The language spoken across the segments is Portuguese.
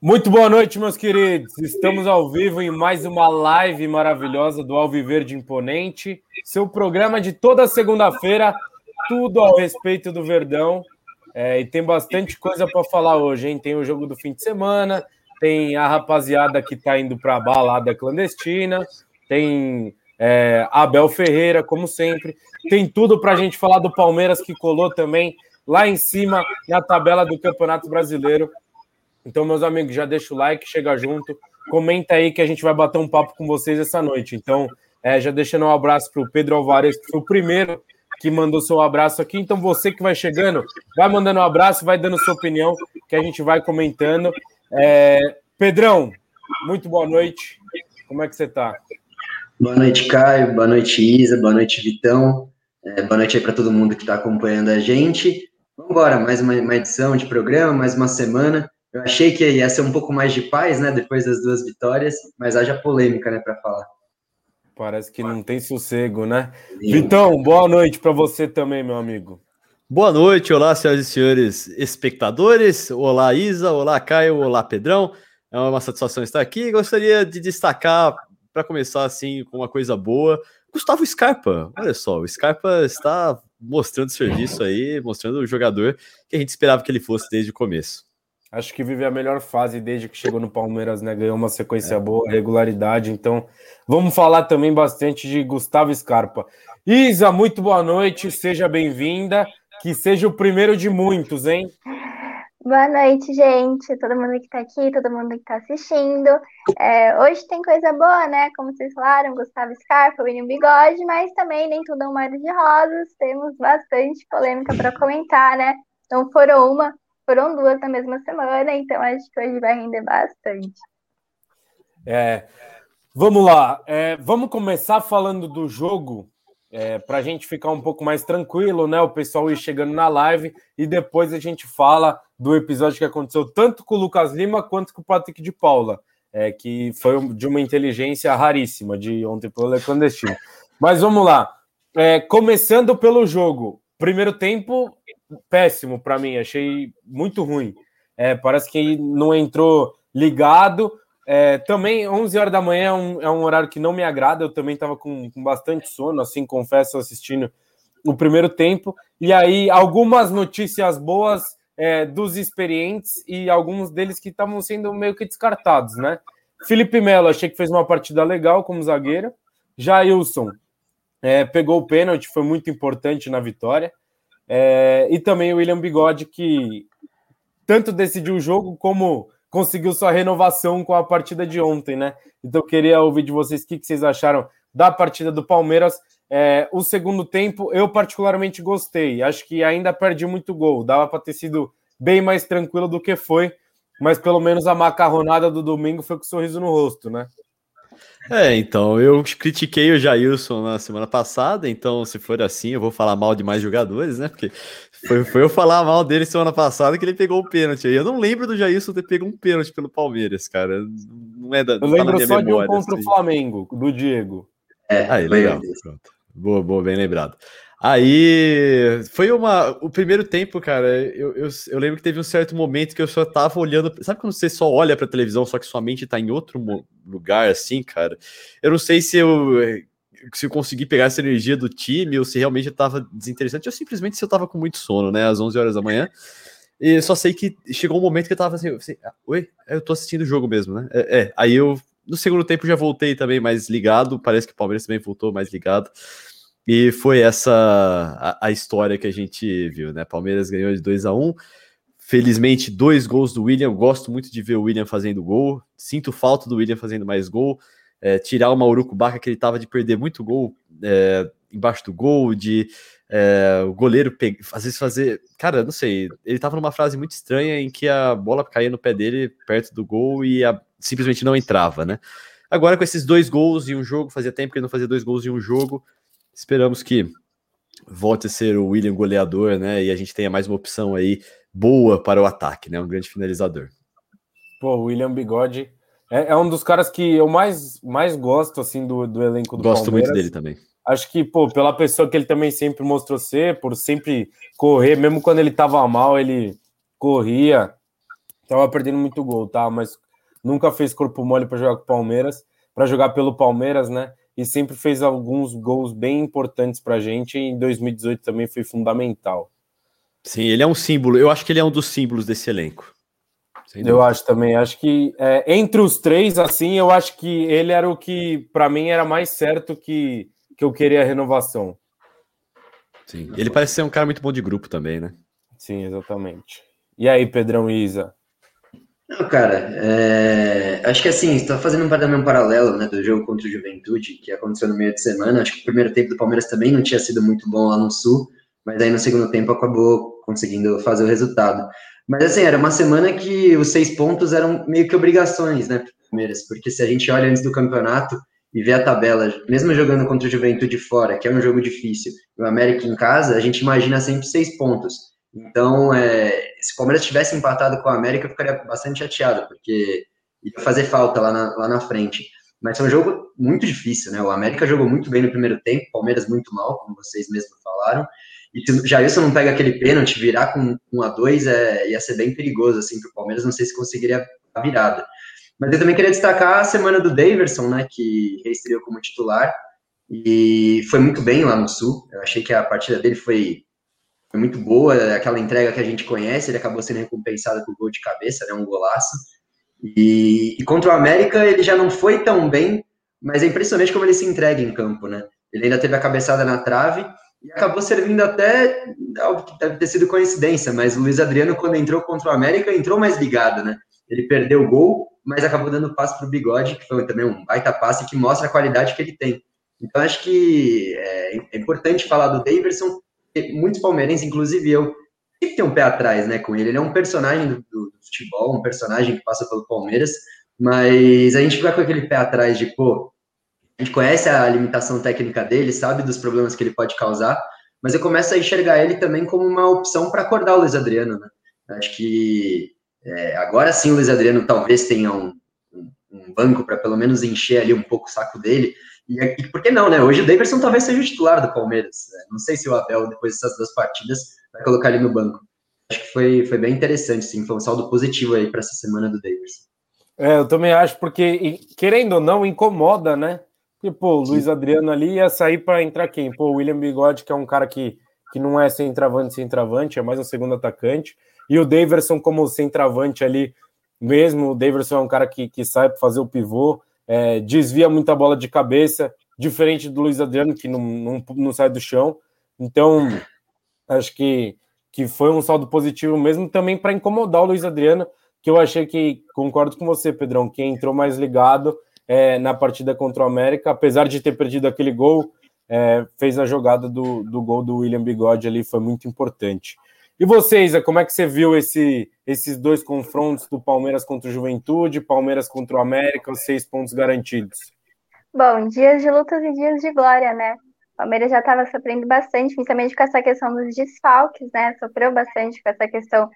Muito boa noite, meus queridos. Estamos ao vivo em mais uma live maravilhosa do Alviverde Imponente, seu programa de toda segunda-feira, tudo ao respeito do Verdão. É, e tem bastante coisa para falar hoje, hein? Tem o jogo do fim de semana, tem a rapaziada que está indo para a balada clandestina, tem é, Abel Ferreira, como sempre, tem tudo para a gente falar do Palmeiras que colou também lá em cima na tabela do Campeonato Brasileiro. Então, meus amigos, já deixa o like, chega junto, comenta aí que a gente vai bater um papo com vocês essa noite. Então, é, já deixando um abraço para o Pedro Alvarez, que foi o primeiro que mandou seu abraço aqui. Então, você que vai chegando, vai mandando um abraço, vai dando sua opinião, que a gente vai comentando. É, Pedrão, muito boa noite. Como é que você está? Boa noite, Caio. Boa noite, Isa. Boa noite, Vitão. É, boa noite aí para todo mundo que está acompanhando a gente. Vamos embora, mais uma, uma edição de programa, mais uma semana. Eu achei que ia ser um pouco mais de paz, né, depois das duas vitórias, mas haja polêmica, né, para falar. Parece que não tem sossego, né? Sim. Vitão, boa noite para você também, meu amigo. Boa noite, olá, senhoras e senhores espectadores. Olá, Isa, olá, Caio, olá, Pedrão. É uma satisfação estar aqui. Gostaria de destacar, para começar assim, com uma coisa boa, Gustavo Scarpa. Olha só, o Scarpa está mostrando serviço aí, mostrando o jogador que a gente esperava que ele fosse desde o começo. Acho que vive a melhor fase desde que chegou no Palmeiras, né? Ganhou uma sequência é. boa, regularidade. Então, vamos falar também bastante de Gustavo Scarpa. Isa, muito boa noite, seja bem-vinda. Que seja o primeiro de muitos, hein? Boa noite, gente. Todo mundo que está aqui, todo mundo que está assistindo. É, hoje tem coisa boa, né? Como vocês falaram, Gustavo Scarpa, William Bigode, mas também nem tudo é um mar de rosas. Temos bastante polêmica para comentar, né? Então, foram uma, foram duas na mesma semana, então acho que hoje vai render bastante. É, vamos lá, é, vamos começar falando do jogo, é, para a gente ficar um pouco mais tranquilo, né? O pessoal ir chegando na live e depois a gente fala do episódio que aconteceu tanto com o Lucas Lima quanto com o Patrick de Paula, é, que foi de uma inteligência raríssima de ontem pelo clandestino. Mas vamos lá. É, começando pelo jogo, primeiro tempo péssimo para mim, achei muito ruim. É, parece que não entrou ligado. É, também 11 horas da manhã é um, é um, horário que não me agrada. Eu também estava com, com, bastante sono, assim, confesso, assistindo o primeiro tempo. E aí, algumas notícias boas é, dos experientes e alguns deles que estavam sendo meio que descartados, né? Felipe Melo, achei que fez uma partida legal como zagueiro. Jailson é, pegou o pênalti, foi muito importante na vitória. É, e também o William Bigode, que tanto decidiu o jogo como conseguiu sua renovação com a partida de ontem, né? Então eu queria ouvir de vocês o que, vocês acharam da partida do Palmeiras. É, o segundo tempo, eu particularmente gostei. Acho que ainda perdi muito gol. Dava para ter sido bem mais tranquilo do que foi, mas pelo menos a macarronada do domingo foi com sorriso no rosto, né? É, então, eu critiquei o Jailson na semana passada, então se for assim, eu vou falar mal de mais jogadores, né? Porque foi, foi eu falar mal dele semana passada que ele pegou o pênalti. Eu não lembro do Jailson ter pego um pênalti pelo Palmeiras, cara. Não é da. Eu lembro só memória, de um contra assim. o Flamengo, do Diego. É, aí, legal. Pronto. Boa, boa, bem lembrado. Aí foi uma. O primeiro tempo, cara, eu, eu, eu, lembro que teve um certo momento que eu só tava olhando. Sabe quando você só olha pra televisão, só que sua mente tá em outro lugar, assim, cara? Eu não sei se eu. Se eu consegui pegar essa energia do time ou se realmente eu tava desinteressante ou simplesmente se eu tava com muito sono, né? Às 11 horas da manhã. E só sei que chegou um momento que eu tava assim, assim ah, oi, eu tô assistindo o jogo mesmo, né? É, é, aí eu no segundo tempo já voltei também mais ligado, parece que o Palmeiras também voltou mais ligado. E foi essa a, a, história que a gente viu, né? Palmeiras ganhou de 2 a 1 Felizmente, dois gols do William. Gosto muito de ver o William fazendo gol. Sinto falta do William fazendo mais gol. É, tirar o Mauro Baca, que ele tava de perder muito gol é, embaixo do gol, de é, o goleiro pegar, às vezes fazer. Cara, não sei. Ele tava numa frase muito estranha em que a bola caía no pé dele perto do gol e a, simplesmente não entrava, né? Agora, com esses dois gols em um jogo, fazia tempo que ele não fazia dois gols em um jogo. Esperamos que volte a ser o William goleador, né? E a gente tenha mais uma opção aí boa para o ataque, né? Um grande finalizador. Pô, o William Bigode é, é, um dos caras que eu mais, mais gosto, assim, do, do elenco do Gosto Palmeiras. muito dele também. Acho que, pô, pela pessoa que ele também sempre mostrou ser, por sempre correr, mesmo quando ele tava mal, ele corria. Tava perdendo muito gol, tá? Mas nunca fez corpo mole para jogar com o Palmeiras, para jogar pelo Palmeiras, né? E sempre fez alguns gols bem importantes para a gente. E em 2018 também foi fundamental. Sim, ele é um símbolo. Eu acho que ele é um dos símbolos desse elenco. Eu acho também. Acho que é, entre os três, assim, eu acho que ele era o que, para mim, era mais certo que, que eu queria a renovação. Sim. Ele parece ser um cara muito bom de grupo também, né? Sim, exatamente. E aí, Pedrão e Isa? Não, cara, é... acho que assim, está fazendo um, paralelo né, do jogo contra o Juventude, que aconteceu no meio de semana. Acho que o primeiro tempo do Palmeiras também não tinha sido muito bom lá no Sul, mas aí no segundo tempo acabou conseguindo fazer o resultado. Mas assim, era uma semana que os seis pontos eram meio que obrigações, né, para o Palmeiras, porque se a gente olha antes do campeonato e vê a tabela, mesmo jogando contra o Juventude fora, que é um jogo difícil, e o América em casa, a gente imagina sempre seis pontos. Então, é, se o Palmeiras tivesse empatado com o América, eu ficaria bastante chateado, porque ia fazer falta lá na, lá na frente. Mas é um jogo muito difícil, né? O América jogou muito bem no primeiro tempo, o Palmeiras muito mal, como vocês mesmos falaram. E se o Jailson não pega aquele pênalti, virar com um a dois é, ia ser bem perigoso, assim, para o Palmeiras. Não sei se conseguiria a virada. Mas eu também queria destacar a semana do Daverson, né? Que reestreou como titular. E foi muito bem lá no Sul. Eu achei que a partida dele foi foi muito boa, aquela entrega que a gente conhece, ele acabou sendo recompensado com o gol de cabeça, né, um golaço. E, e, contra o América ele já não foi tão bem, mas é impressionante como ele se entrega em campo, né? Ele ainda teve a cabeçada na trave e acabou servindo até deve ter sido coincidência, mas o Luiz Adriano, quando entrou contra o América, entrou mais ligado, né? Ele perdeu o gol, mas acabou dando passe para o Bigode, que foi também um baita passe que mostra a qualidade que ele tem. Então acho que é, é importante falar do Daverson, muitos palmeirenses, inclusive eu, sempre tem um pé atrás, né, com ele. Ele é um personagem do, do, futebol, um personagem que passa pelo Palmeiras, mas a gente fica com aquele pé atrás de, pô, a gente conhece a limitação técnica dele, sabe dos problemas que ele pode causar, mas eu começo a enxergar ele também como uma opção para acordar o Luiz Adriano, né? Acho que é, agora sim o Luiz Adriano talvez tenha um, um banco para pelo menos encher ali um pouco o saco dele, e, e por que não, né? Hoje o Davidson talvez seja o titular do Palmeiras. Né? Não sei se o Abel, depois dessas duas partidas, vai colocar ele no banco. Acho que foi, foi bem interessante, sim. Foi um saldo positivo aí para essa semana do Davidson. É, eu também acho, porque, querendo ou não, incomoda, né? Porque, pô, o Luiz Adriano ali ia sair para entrar quem? Pô, o William Bigode, que é um cara que, que não é centroavante, centroavante, é mais um segundo atacante. E o Daverson como centroavante ali mesmo. O Daverson é um cara que, que sai para fazer o pivô é, desvia muita bola de cabeça, diferente do Luiz Adriano, que não, não, não sai do chão. Então, acho que, que foi um saldo positivo mesmo também para incomodar o Luiz Adriano, que eu achei que, concordo com você, Pedrão, que entrou mais ligado é, na partida contra o América, apesar de ter perdido aquele gol, é, fez a jogada do, do gol do William Bigode ali, foi muito importante. E vocês, como é que você viu esse, esses dois confrontos do Palmeiras contra o Juventude, Palmeiras contra o América, os seis pontos garantidos? Bom, dias de lutas e dias de glória, né? O Palmeiras já estava sofrendo bastante, principalmente com essa questão dos desfalques, né? Sofreu bastante com essa questão,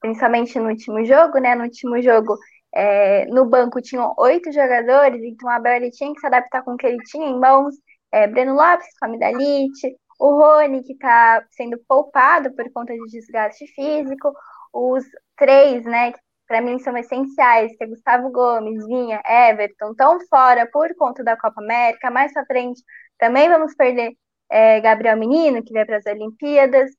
principalmente no último jogo, né? No último jogo, é, no banco tinham oito jogadores, então o Abel ele tinha que se adaptar com o que ele tinha em mãos. É, Breno Lopes, Famidalite, o Rony, que está sendo poupado por conta de desgaste físico, os três, né, que para mim são essenciais, que é Gustavo Gomes, Vinha, Everton, estão fora por conta da Copa América. Mais para frente também vamos perder é, Gabriel Menino, que vai para as Olimpíadas.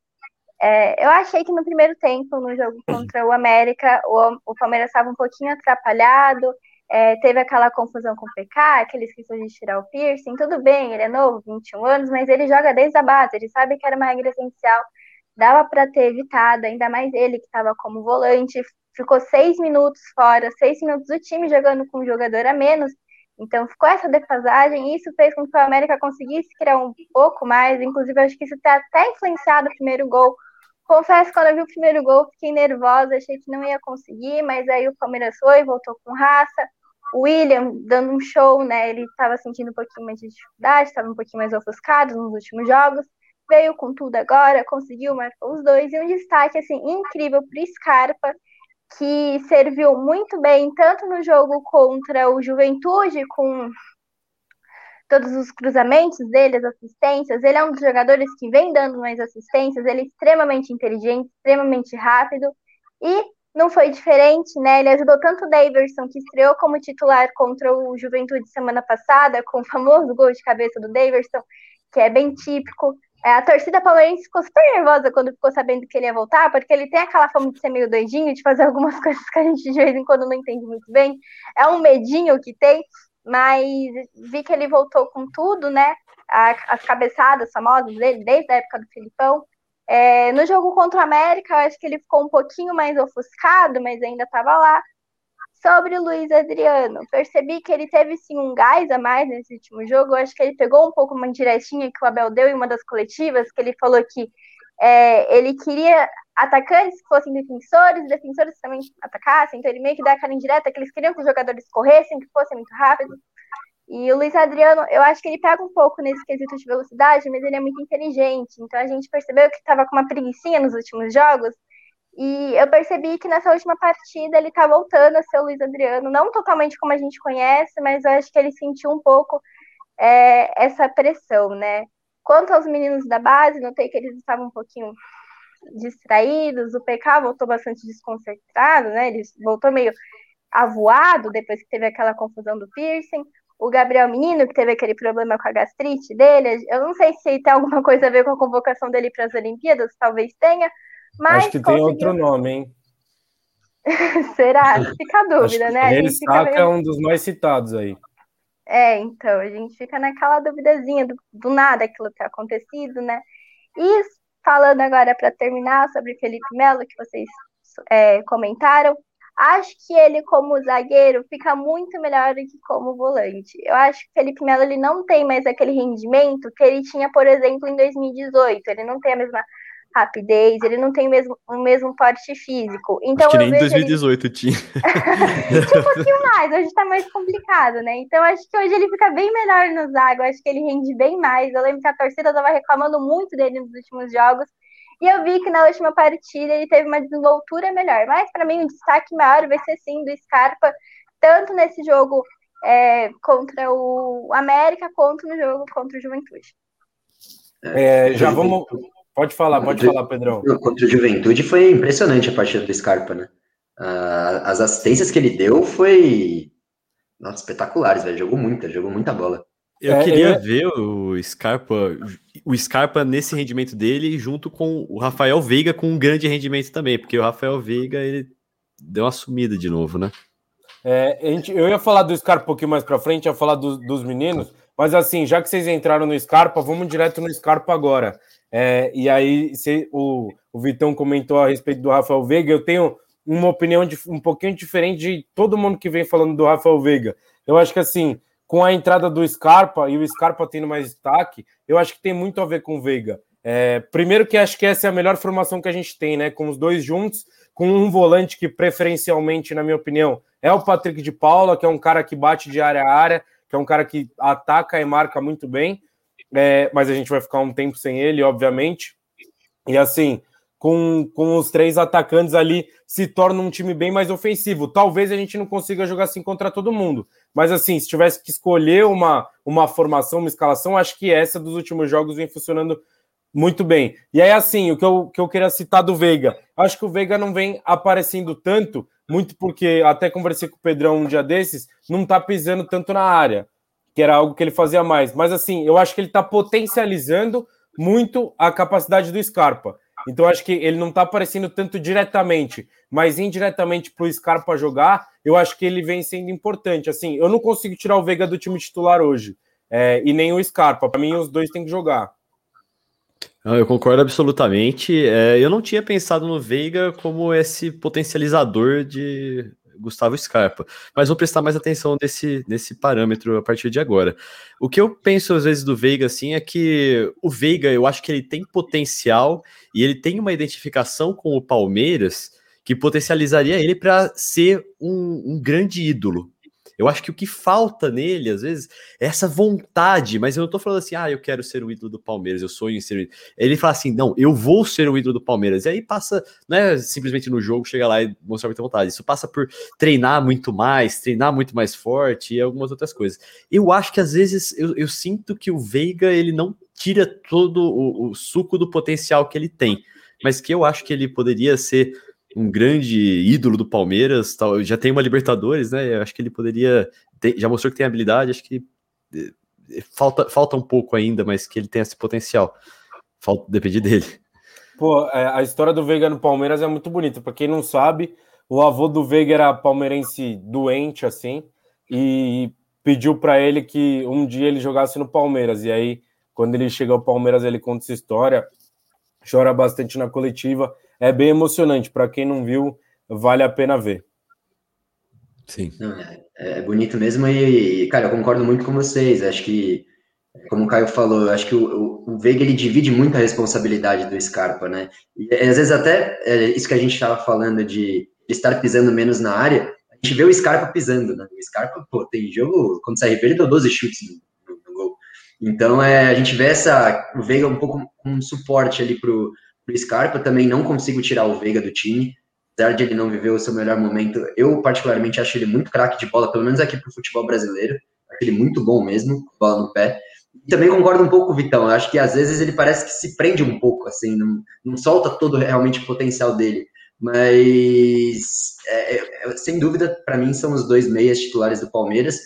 É, eu achei que no primeiro tempo, no jogo contra o América, o, o Palmeiras estava um pouquinho atrapalhado, é, teve aquela confusão com o PK, que ele esqueceu de tirar o piercing. Tudo bem, ele é novo, 21 anos, mas ele joga desde a base, ele sabe que era uma regra essencial. Dava para ter evitado, ainda mais ele que estava como volante, ficou seis minutos fora, seis minutos do time jogando com um jogador a menos. Então ficou essa defasagem, e isso fez com que o América conseguisse criar um pouco mais. Inclusive, acho que isso está até influenciado o primeiro gol, Confesso que quando eu vi o primeiro gol, fiquei nervosa, achei que não ia conseguir, mas aí o Palmeiras foi, voltou com raça. O William dando um show, né? Ele estava sentindo um pouquinho mais de dificuldade, estava um pouquinho mais ofuscado nos últimos jogos. Veio com tudo agora, conseguiu marcar os dois. E um destaque assim incrível para Scarpa, que serviu muito bem tanto no jogo contra o Juventude, com todos os cruzamentos dele, as assistências. Ele é um dos jogadores que vem dando mais assistências, ele é extremamente inteligente, extremamente rápido. E não foi diferente, né? Ele ajudou tanto o Daverson, que estreou como titular contra o Juventude semana passada, com o famoso gol de cabeça do Daverson, que é bem típico. É, a torcida palmeirense ficou super nervosa quando ficou sabendo que ele ia voltar, porque ele tem aquela fama de ser meio doidinho, de fazer algumas coisas que a gente de vez em quando não entende muito bem. É um medinho que tem, mas vi que ele voltou com tudo, né? As cabeçadas famosas dele, desde a época do Filipão. É, no jogo contra o América, eu acho que ele ficou um pouquinho mais ofuscado, mas ainda estava lá. Sobre o Luiz Adriano, percebi que ele teve sim um gás a mais nesse último jogo. Eu acho que ele pegou um pouco uma indiretinha que o Abel deu em uma das coletivas, que ele falou que é, ele queria atacantes que fossem defensores, defensores também atacassem, então ele meio que dá aquela indireta que eles queriam que os jogadores corressem, que fossem muito rápidos. E o Luiz Adriano, eu acho que ele pega um pouco nesse quesito de velocidade, mas ele é muito inteligente. Então a gente percebeu que estava com uma preguiçinha nos últimos jogos. E eu percebi que nessa última partida ele está voltando a ser o Luiz Adriano, não totalmente como a gente conhece, mas eu acho que ele sentiu um pouco é, essa pressão, né? Quanto aos meninos da base, notei que eles estavam um pouquinho distraídos, o PK voltou bastante desconcentrado, né? Ele voltou meio avoado depois que teve aquela confusão do piercing o Gabriel Menino, que teve aquele problema com a gastrite dele, eu não sei se tem alguma coisa a ver com a convocação dele para as Olimpíadas, talvez tenha, mas. Acho que conseguiu... tem outro nome, hein? Será? Fica a dúvida, né? Ele saca meio... é um dos mais citados aí. É, então, a gente fica naquela duvidazinha do, do nada aquilo que tem acontecido, né? E falando agora para terminar sobre Felipe Melo, que vocês é, comentaram, Acho que ele, como zagueiro, fica muito melhor do que como volante. Eu acho que o Felipe Melo ele não tem mais aquele rendimento que ele tinha, por exemplo, em 2018. Ele não tem a mesma rapidez, ele não tem o mesmo, o mesmo porte físico. Então, acho que nem em 2018 ele... tinha. tinha um pouquinho mais, hoje tá mais complicado, né? Então acho que hoje ele fica bem melhor no zago, acho que ele rende bem mais. Eu lembro que a torcida tava reclamando muito dele nos últimos jogos, e eu vi que na última partida ele teve uma desenvoltura melhor. Mas para mim o destaque maior vai ser sim do Scarpa, tanto nesse jogo é, contra o América, quanto no jogo contra o Juventude. É, já vamos. Pode falar, pode falar, Pedrão. Contra o Juventude foi impressionante a partida do Scarpa, né? as assistências que ele deu foi nossa, espetaculares, velho. Jogou muita, jogou muita bola. Eu é, queria é... ver o Scarpa, o Scarpa nesse rendimento dele, junto com o Rafael Veiga com um grande rendimento também, porque o Rafael Veiga ele deu uma sumida de novo, né? É, gente, eu ia falar do Scarpa um pouquinho mais para frente, ia falar do, dos meninos, mas assim, já que vocês entraram no Scarpa, vamos direto no Scarpa agora. É, e aí, se, o, o Vitão comentou a respeito do Rafael Veiga, eu tenho uma opinião de, um pouquinho diferente de todo mundo que vem falando do Rafael Veiga. Eu acho que assim, com a entrada do Scarpa e o Scarpa tendo mais destaque, eu acho que tem muito a ver com o Veiga. É, primeiro que acho que essa é a melhor formação que a gente tem, né? Com os dois juntos, com um volante que preferencialmente, na minha opinião, é o Patrick de Paula, que é um cara que bate de área a área, que é um cara que ataca e marca muito bem. É, mas a gente vai ficar um tempo sem ele, obviamente. E assim, com, com os três atacantes ali, se torna um time bem mais ofensivo. Talvez a gente não consiga jogar assim contra todo mundo, mas assim, se tivesse que escolher uma, uma formação, uma escalação, acho que essa dos últimos jogos vem funcionando muito bem. E aí, assim, o que eu, que eu queria citar do Veiga, acho que o Veiga não vem aparecendo tanto, muito porque até conversei com o Pedrão um dia desses, não tá pisando tanto na área, que era algo que ele fazia mais. Mas assim, eu acho que ele tá potencializando muito a capacidade do Scarpa. Então acho que ele não está aparecendo tanto diretamente, mas indiretamente para o Scarpa jogar, eu acho que ele vem sendo importante. Assim, eu não consigo tirar o Veiga do time titular hoje, é, e nem o Scarpa. Para mim, os dois têm que jogar. Eu concordo absolutamente. É, eu não tinha pensado no Veiga como esse potencializador de Gustavo Scarpa. Mas vou prestar mais atenção nesse, nesse parâmetro a partir de agora. O que eu penso às vezes do Veiga assim é que o Veiga, eu acho que ele tem potencial e ele tem uma identificação com o Palmeiras que potencializaria ele para ser um, um grande ídolo. Eu acho que o que falta nele, às vezes, é essa vontade, mas eu não tô falando assim, ah, eu quero ser o ídolo do Palmeiras, eu sonho em ser o ídolo. Ele fala assim, não, eu vou ser o ídolo do Palmeiras. E aí passa, não é simplesmente no jogo chegar lá e mostrar muita vontade. Isso passa por treinar muito mais, treinar muito mais forte e algumas outras coisas. Eu acho que às vezes eu, eu sinto que o Veiga, ele não tira todo o, o suco do potencial que ele tem, mas que eu acho que ele poderia ser um grande ídolo do Palmeiras, tal, já tem uma Libertadores, né? Eu acho que ele poderia. Ter, já mostrou que tem habilidade, acho que eh, falta, falta um pouco ainda, mas que ele tem esse potencial. Falta depende dele. Pô, é, a história do Veiga no Palmeiras é muito bonita. Para quem não sabe, o avô do Veiga era palmeirense doente, assim, e pediu para ele que um dia ele jogasse no Palmeiras. E aí, quando ele chega ao Palmeiras, ele conta essa história, chora bastante na coletiva. É bem emocionante. Para quem não viu, vale a pena ver. Sim. É, é, bonito mesmo e, cara, eu concordo muito com vocês. Acho que como o Caio falou, acho que o, o, Veiga ele divide muita responsabilidade do Scarpa, né? E às vezes até é, isso que a gente estava falando de estar pisando menos na área, a gente vê o Scarpa pisando, né? O Scarpa, pô, tem jogo, quando sai ele deu 12 chutes no, no, no, gol. Então é, a gente vê essa, o Veiga um pouco um suporte ali pro, pro Scarpa, também não consigo tirar o Veiga do time, apesar de ele não viver o seu melhor momento, eu particularmente acho ele muito craque de bola, pelo menos aqui pro futebol brasileiro, acho ele muito bom mesmo, bola no pé, e também concordo um pouco com o Vitão. Eu acho que às vezes ele parece que se prende um pouco, assim, não, não solta todo realmente o potencial dele. Mas, é, é, sem dúvida, para mim, são os dois meias titulares do Palmeiras.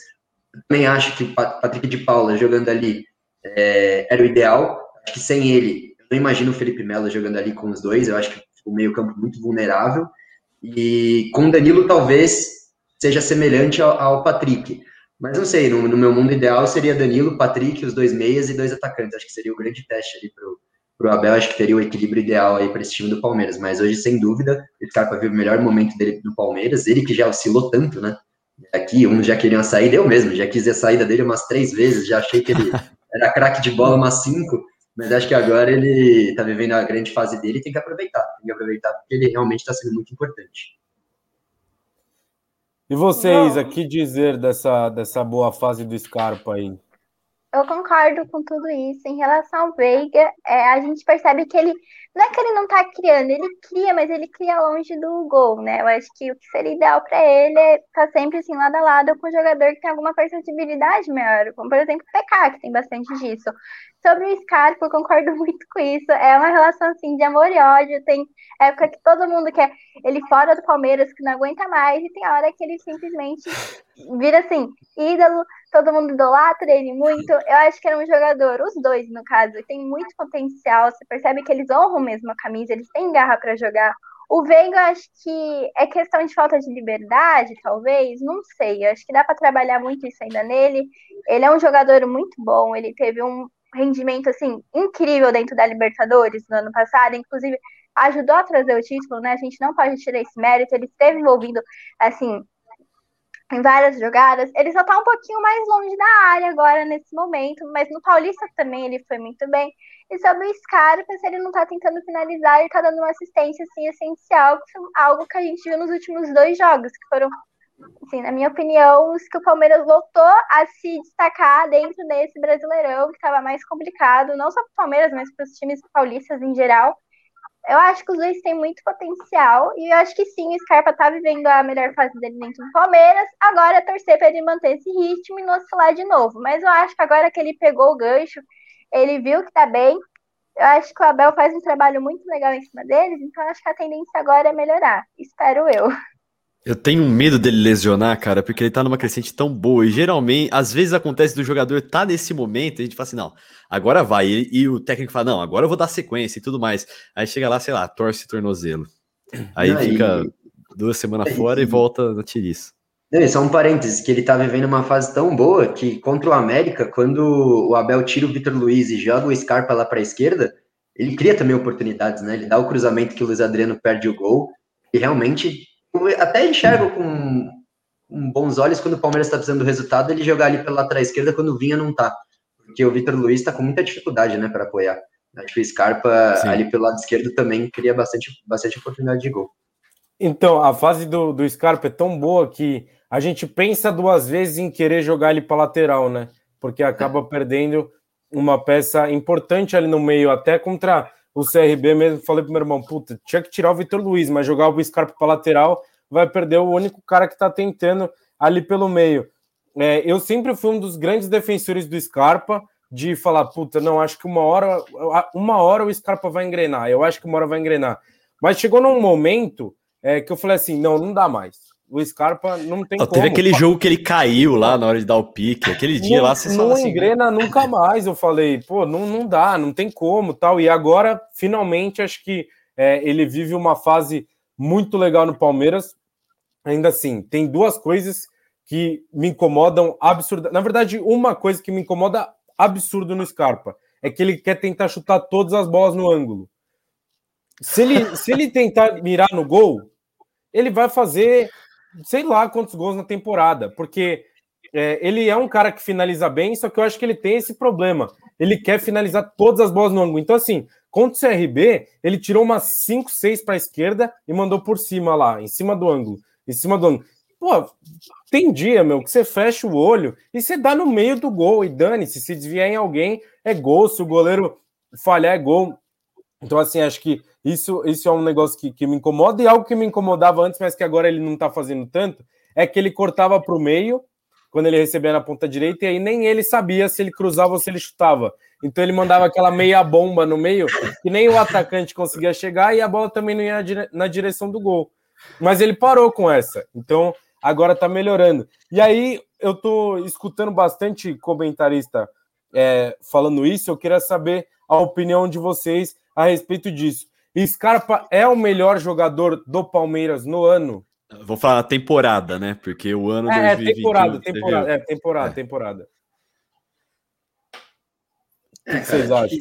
Também acho que o Patrick de Paula jogando ali é, era o ideal. Acho que sem ele, não imagino o Felipe Melo jogando ali com os dois. Eu acho que o meio-campo muito vulnerável. E com o Danilo, talvez seja semelhante ao, ao Patrick. Mas não sei, no, no, meu mundo ideal seria Danilo, Patrick, os dois meias e dois atacantes. Acho que seria o grande teste ali pro, pro Abel. Acho que teria o equilíbrio ideal aí para esse time do Palmeiras. Mas hoje, sem dúvida, esse cara para ver o melhor momento dele do Palmeiras. Ele que já oscilou tanto, né? Aqui, um já queria sair, eu mesmo, já quis a saída dele umas três vezes, já achei que ele era craque de bola umas cinco, mas acho que agora ele tá vivendo a grande fase dele e tem que aproveitar, tem que aproveitar porque ele realmente está sendo muito importante. E vocês, aqui dizer dessa, dessa boa fase do Scarpa aí? Eu concordo com tudo isso. Em relação ao Veiga, é, a gente percebe que ele. Não é que ele não tá criando, ele cria, mas ele cria longe do gol, né? Eu acho que o que seria ideal para ele é estar tá sempre assim, lado a lado com um jogador que tem alguma versatilidade maior, como por exemplo o PK, que tem bastante disso. Sobre o Scarpa, eu concordo muito com isso. É uma relação assim de amor e ódio. Tem época que todo mundo quer ele fora do Palmeiras, que não aguenta mais, e tem hora que ele simplesmente vira assim, ídolo, todo mundo idolatra ele muito. Eu acho que era um jogador, os dois no caso, tem muito potencial. Você percebe que eles honram mesmo a camisa, eles têm garra para jogar. O Veiga, acho que é questão de falta de liberdade, talvez, não sei. Eu acho que dá para trabalhar muito isso ainda nele. Ele é um jogador muito bom, ele teve um, rendimento assim incrível dentro da Libertadores no ano passado, inclusive ajudou a trazer o título, né? A gente não pode tirar esse mérito, ele esteve envolvido assim em várias jogadas. Ele só tá um pouquinho mais longe da área agora nesse momento, mas no Paulista também ele foi muito bem. E sobre o Scarpa, se ele não tá tentando finalizar, ele tá dando uma assistência assim essencial, algo que a gente viu nos últimos dois jogos, que foram assim, na minha opinião, os que o Palmeiras voltou a se destacar dentro desse Brasileirão, que estava mais complicado, não só para o Palmeiras, mas para os times paulistas em geral. Eu acho que os dois têm muito potencial e eu acho que sim, o Scarpa está vivendo a melhor fase dele dentro do Palmeiras. Agora é torcer para ele manter esse ritmo e não oscilar de novo. Mas eu acho que agora que ele pegou o gancho, ele viu que está bem. Eu acho que o Abel faz um trabalho muito legal em cima deles, então acho que a tendência agora é melhorar. Espero eu. Eu tenho medo dele lesionar, cara, porque ele tá numa crescente tão boa. E geralmente, às vezes acontece do jogador tá nesse momento, e a gente fala assim, não, agora vai. E, e, o técnico fala, não, agora eu vou dar sequência e tudo mais. Aí chega lá, sei lá, torce tornozelo. Aí não, fica duas semanas é, fora e volta na tiriça. Não, só um parênteses, que ele tá vivendo uma fase tão boa que contra o América, quando o Abel tira o Vitor Luiz e joga o Scarpa lá pra esquerda, ele cria também oportunidades, né? Ele dá o cruzamento que o Luiz Adriano perde o gol. E realmente até enxergo com, com bons olhos quando o Palmeiras está precisando do resultado, ele jogar ali pela lateral esquerda quando o Vinha não tá. Porque o Vitor Luiz está com muita dificuldade, né, para apoiar. Acho que o Scarpa Sim. ali pelo lado esquerdo também cria bastante, bastante oportunidade de gol. Então, a fase do, do Scarpa é tão boa que a gente pensa duas vezes em querer jogar ele para lateral, né? Porque acaba é. perdendo uma peça importante ali no meio, até contra o CRB mesmo, falei pro meu irmão, puta, tinha que tirar o Vitor Luiz, mas jogar o Scarpa para lateral vai perder o único cara que está tentando ali pelo meio. É, eu sempre fui um dos grandes defensores do Scarpa, de falar, puta, não, acho que uma hora, uma hora o Scarpa vai engrenar, eu acho que uma hora vai engrenar. Mas chegou num momento é, que eu falei assim: não, não dá mais. O Scarpa não tem como. Teve aquele jogo que ele caiu lá na hora de dar o pique. Aquele dia não, lá, você Não assim, engrena nunca mais. Eu falei, pô, não, não dá, não tem como tal. E agora, finalmente, acho que é, ele vive uma fase muito legal no Palmeiras. Ainda assim, tem duas coisas que me incomodam absurda. Na verdade, uma coisa que me incomoda absurdo no Scarpa é que ele quer tentar chutar todas as bolas no ângulo. Se ele, se ele tentar mirar no gol, ele vai fazer sei lá quantos gols na temporada, porque é, ele é um cara que finaliza bem, só que eu acho que ele tem esse problema. Ele quer finalizar todas as bolas no ângulo. Então, assim, contra o CRB, ele tirou umas 5, 6 para a esquerda e mandou por cima lá, em cima do ângulo. Em cima do ângulo. Pô, tem dia, meu, que você fecha o olho e você dá no meio do gol e dane-se. Se desviar em alguém, é gol. Se o goleiro falhar, é gol. Então, assim, acho que isso, isso é um negócio que, que me incomoda e algo que me incomodava antes, mas que agora ele não tá fazendo tanto, é que ele cortava para o meio quando ele recebia na ponta direita, e aí nem ele sabia se ele cruzava ou se ele chutava. Então ele mandava aquela meia bomba no meio, que nem o atacante conseguia chegar e a bola também não ia na direção do gol. Mas ele parou com essa. Então agora tá melhorando. E aí eu tô escutando bastante comentarista é, falando isso. Eu queria saber a opinião de vocês a respeito disso. Scarpa é o melhor jogador do Palmeiras no ano? Vou falar temporada, né? Porque o ano é, 2021, é temporada, temporada, é temporada, é. temporada. É, o que vocês acham?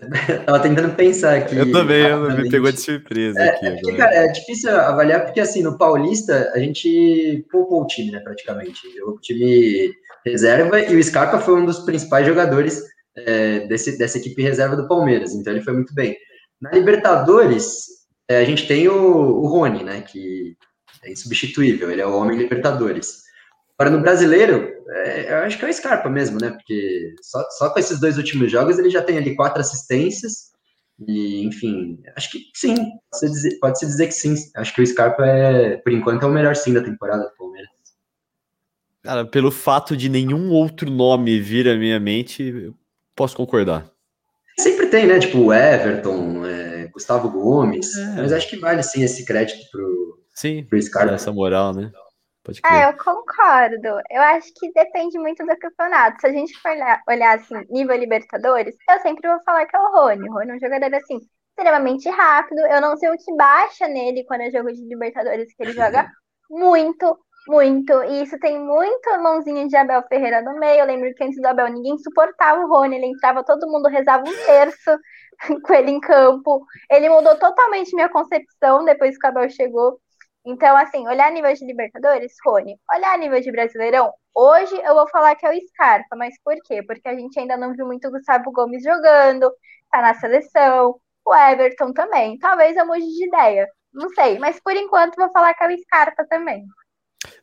Tava tentando pensar aqui. Eu também, eu me pegou de surpresa é, aqui. É, cara, é difícil avaliar, porque assim, no Paulista, a gente poupou o time, né, praticamente. O time reserva e o Scarpa foi um dos principais jogadores é, desse, dessa equipe reserva do Palmeiras, então ele foi muito bem. Na Libertadores, é, a gente tem o, o Rony, né, que é insubstituível, ele é o homem Libertadores. Agora, no brasileiro, é, eu acho que é o Scarpa mesmo, né, porque só, só com esses dois últimos jogos ele já tem ali quatro assistências, e, enfim, acho que sim, pode-se dizer, pode dizer que sim. Acho que o Scarpa, é, por enquanto, é o melhor sim da temporada do Palmeiras. Cara, pelo fato de nenhum outro nome vir à minha mente, posso concordar. Sempre tem, né? Tipo o Everton, é, Gustavo Gomes. É. Mas acho que vale sim esse crédito pro, sim, pro Scarpa. Essa moral, né? Pode crer. É, eu concordo. Eu acho que depende muito do campeonato. Se a gente for olhar, olhar assim, nível Libertadores, eu sempre vou falar que é o Rony. O Rony é um jogador assim, extremamente rápido. Eu não sei o que baixa nele quando é jogo de Libertadores, que ele joga muito, muito. E isso tem muito mãozinha de Abel Ferreira no meio. Eu lembro que antes do Abel ninguém suportava o Rony. Ele entrava, todo mundo rezava um terço com ele em campo. Ele mudou totalmente minha concepção depois que o Abel chegou. Então, assim, olhar a nível de Libertadores, Rony. Olhar a nível de Brasileirão, hoje eu vou falar que é o Scarpa. Mas por quê? Porque a gente ainda não viu muito o Gustavo Gomes jogando, tá na seleção. O Everton também. Talvez eu mude de ideia. Não sei, mas por enquanto vou falar que é o Scarpa também.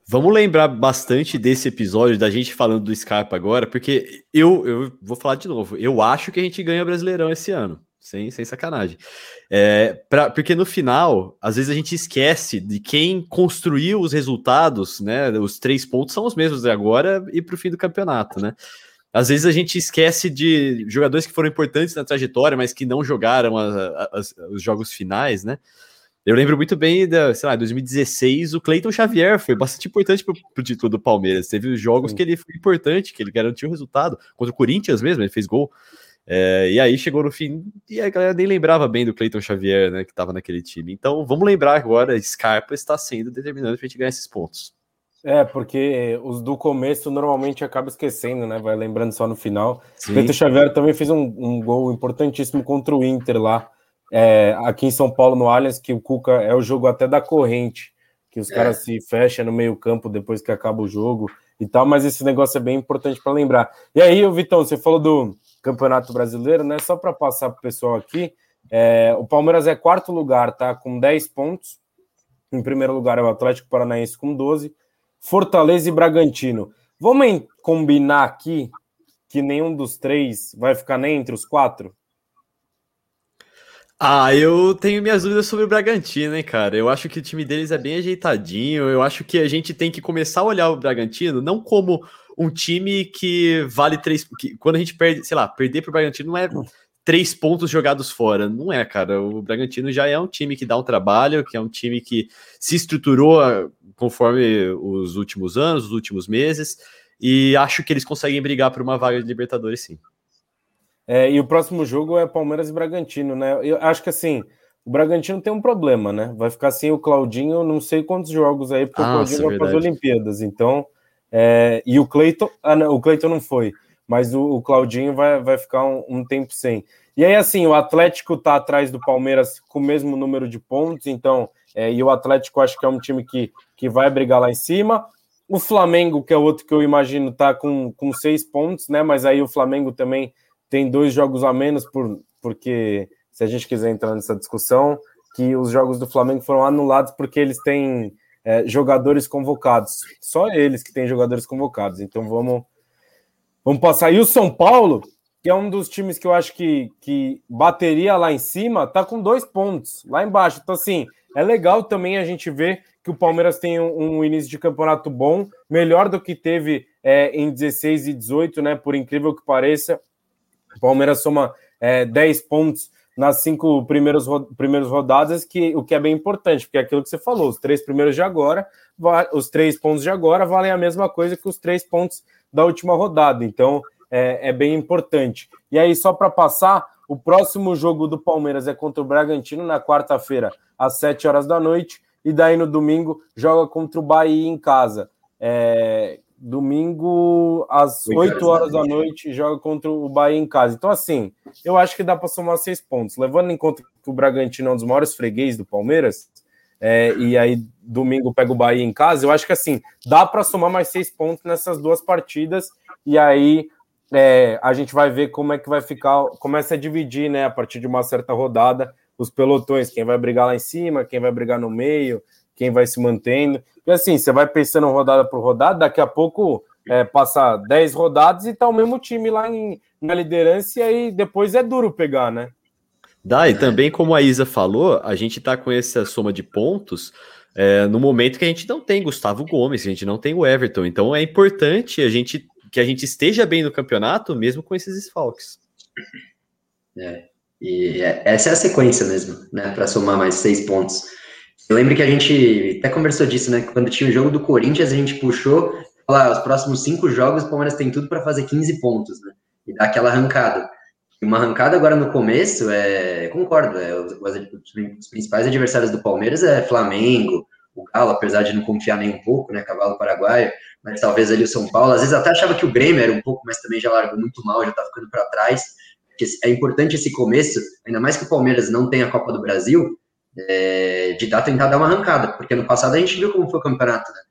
Vamos lembrar bastante desse episódio da gente falando do Scarpa agora, porque eu, eu vou falar de novo. Eu acho que a gente ganha Brasileirão esse ano, sem, sem sacanagem. É, pra, porque no final, às vezes a gente esquece de quem construiu os resultados, né? Os três pontos são os mesmos agora e para o fim do campeonato, né? Às vezes a gente esquece de jogadores que foram importantes na trajetória, mas que não jogaram a, a, os jogos finais, né? Eu lembro muito bem, da, sei lá, 2016, o Cleiton Xavier foi bastante importante pro, pro título do Palmeiras. Teve jogos Sim. que ele foi importante, que ele garantiu o resultado. Contra o Corinthians mesmo, ele fez gol. É, e aí chegou no fim, e a galera nem lembrava bem do Cleiton Xavier, né, que estava naquele time. Então vamos lembrar agora, Scarpa está sendo determinante para a gente ganhar esses pontos. É, porque os do começo normalmente acaba esquecendo, né? Vai lembrando só no final. Sim. Cleiton Xavier também fez um, um gol importantíssimo contra o Inter lá é, aqui em São Paulo, no Allianz, que o Cuca é o jogo até da corrente, que os é. caras se fecham no meio-campo depois que acaba o jogo e tal, mas esse negócio é bem importante para lembrar. E aí, Vitão, você falou do Campeonato Brasileiro, né? Só para passar para o pessoal aqui, é, o Palmeiras é quarto lugar, tá? Com 10 pontos. Em primeiro lugar é o Atlético Paranaense com 12, Fortaleza e Bragantino. Vamos combinar aqui que nenhum dos três vai ficar nem entre os quatro? Ah, eu tenho minhas dúvidas sobre o Bragantino, hein, cara. Eu acho que o time deles é bem ajeitadinho. Eu acho que a gente tem que começar a olhar o Bragantino não como um time que vale três. Que, quando a gente perde, sei lá, perder para o Bragantino não é três pontos jogados fora. Não é, cara. O Bragantino já é um time que dá um trabalho, que é um time que se estruturou ah, conforme os últimos anos, os últimos meses, e acho que eles conseguem brigar por uma vaga de Libertadores, sim. É, e o próximo jogo é Palmeiras e Bragantino, né? Eu acho que assim, o Bragantino tem um problema, né? Vai ficar sem o Claudinho, não sei quantos jogos aí, porque Nossa, o Claudinho vai para as Olimpíadas. Então, é, e o Cleiton, ah, não, o Cleiton não foi, mas o, o Claudinho vai, vai ficar um, um, tempo sem. E aí, assim, o Atlético tá atrás do Palmeiras com o mesmo número de pontos, então, é, e o Atlético acho que é um time que, que vai brigar lá em cima. O Flamengo, que é outro que eu imagino, tá com, com seis pontos, né? Mas aí o Flamengo também tem dois jogos a menos, por, porque se a gente quiser entrar nessa discussão, que os jogos do Flamengo foram anulados porque eles têm é, jogadores convocados. Só eles que têm jogadores convocados. Então vamos, vamos passar. E o São Paulo, que é um dos times que eu acho que, que bateria lá em cima, tá com dois pontos lá embaixo. Então, assim, é legal também a gente ver que o Palmeiras tem um, um início de campeonato bom, melhor do que teve é, em 16 e 18, né? Por incrível que pareça. O Palmeiras soma é, 10 pontos nas cinco primeiros, primeiras rodadas, que, o que é bem importante, porque é aquilo que você falou, os três primeiros de agora, os três pontos de agora valem a mesma coisa que os três pontos da última rodada. Então é, é bem importante. E aí, só para passar, o próximo jogo do Palmeiras é contra o Bragantino na quarta-feira, às sete horas da noite, e daí no domingo joga contra o Bahia em casa. É, Domingo, às 8 horas da noite, joga contra o Bahia em casa. Então, assim, eu acho que dá para somar seis pontos. Levando em conta que o Bragantino é um dos maiores freguês do Palmeiras, é, e aí domingo pega o Bahia em casa, eu acho que assim, dá para somar mais seis pontos nessas duas partidas, e aí é, a gente vai ver como é que vai ficar, começa a dividir, né, a partir de uma certa rodada, os pelotões, quem vai brigar lá em cima, quem vai brigar no meio, quem vai se mantendo. E assim, você vai pensando rodada por rodada, daqui a pouco é, passa 10 rodadas e tá o mesmo time lá em, na liderança e aí depois é duro pegar, né? Dá, e também, como a Isa falou, a gente tá com essa soma de pontos é, no momento que a gente não tem Gustavo Gomes, a gente não tem o Everton. Então é importante a gente que a gente esteja bem no campeonato, mesmo com esses desfalques. É, e é, essa é a sequência mesmo, né? Para somar mais seis pontos. Eu lembro que a gente até conversou disso, né? Quando tinha o jogo do Corinthians, a gente puxou, lá, os próximos cinco jogos, o Palmeiras tem tudo para fazer 15 pontos, né? E dar aquela arrancada. E uma arrancada agora no começo, é, concordo, é, os, os, principais adversários do Palmeiras é Flamengo, o Galo, apesar de não confiar nem um pouco, né? Cavalo Paraguaio, mas talvez ali o São Paulo. Às vezes até achava que o Grêmio era um pouco, mas também já largou muito mal, já tá ficando para trás. Porque é importante esse começo, ainda mais que o Palmeiras não tem a Copa do Brasil, é, de dar, tentar dar uma arrancada, porque no passado a gente viu como foi o campeonato, né?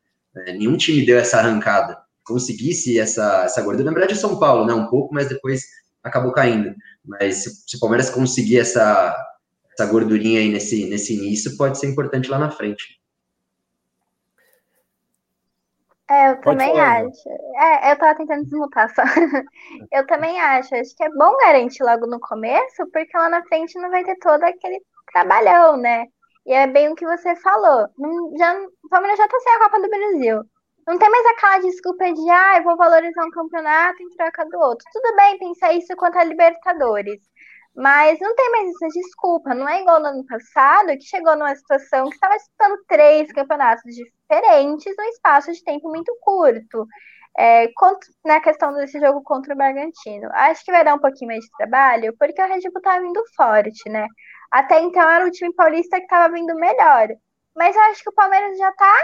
É, nenhum time deu essa arrancada, conseguisse essa, essa gordura. Na verdade, o São Paulo, né? Um pouco, mas depois acabou caindo. Mas se, se o Palmeiras conseguir essa, essa gordurinha aí nesse, nesse início, pode ser importante lá na frente. É, eu também falar, acho. É, eu tava tentando desmutar só. eu também acho. Acho que é bom garantir logo no começo, porque lá na frente não vai ter todo aquele trabalhão, né? E é bem o que você falou. Não, já, o Palmeiras já tá sem a Copa do Brasil. Não tem mais aquela desculpa de, ah, eu vou valorizar um campeonato em troca do outro. Tudo bem pensar isso quanto a Libertadores. Mas não tem mais essa desculpa. Não é igual no ano passado, que chegou numa situação que estava disputando três campeonatos diferentes num espaço de tempo muito curto. É, na questão desse jogo contra o Bragantino. Acho que vai dar um pouquinho mais de trabalho, porque o Red Bull tá vindo forte, né? Até então era o time paulista que estava vindo melhor. Mas eu acho que o Palmeiras já tá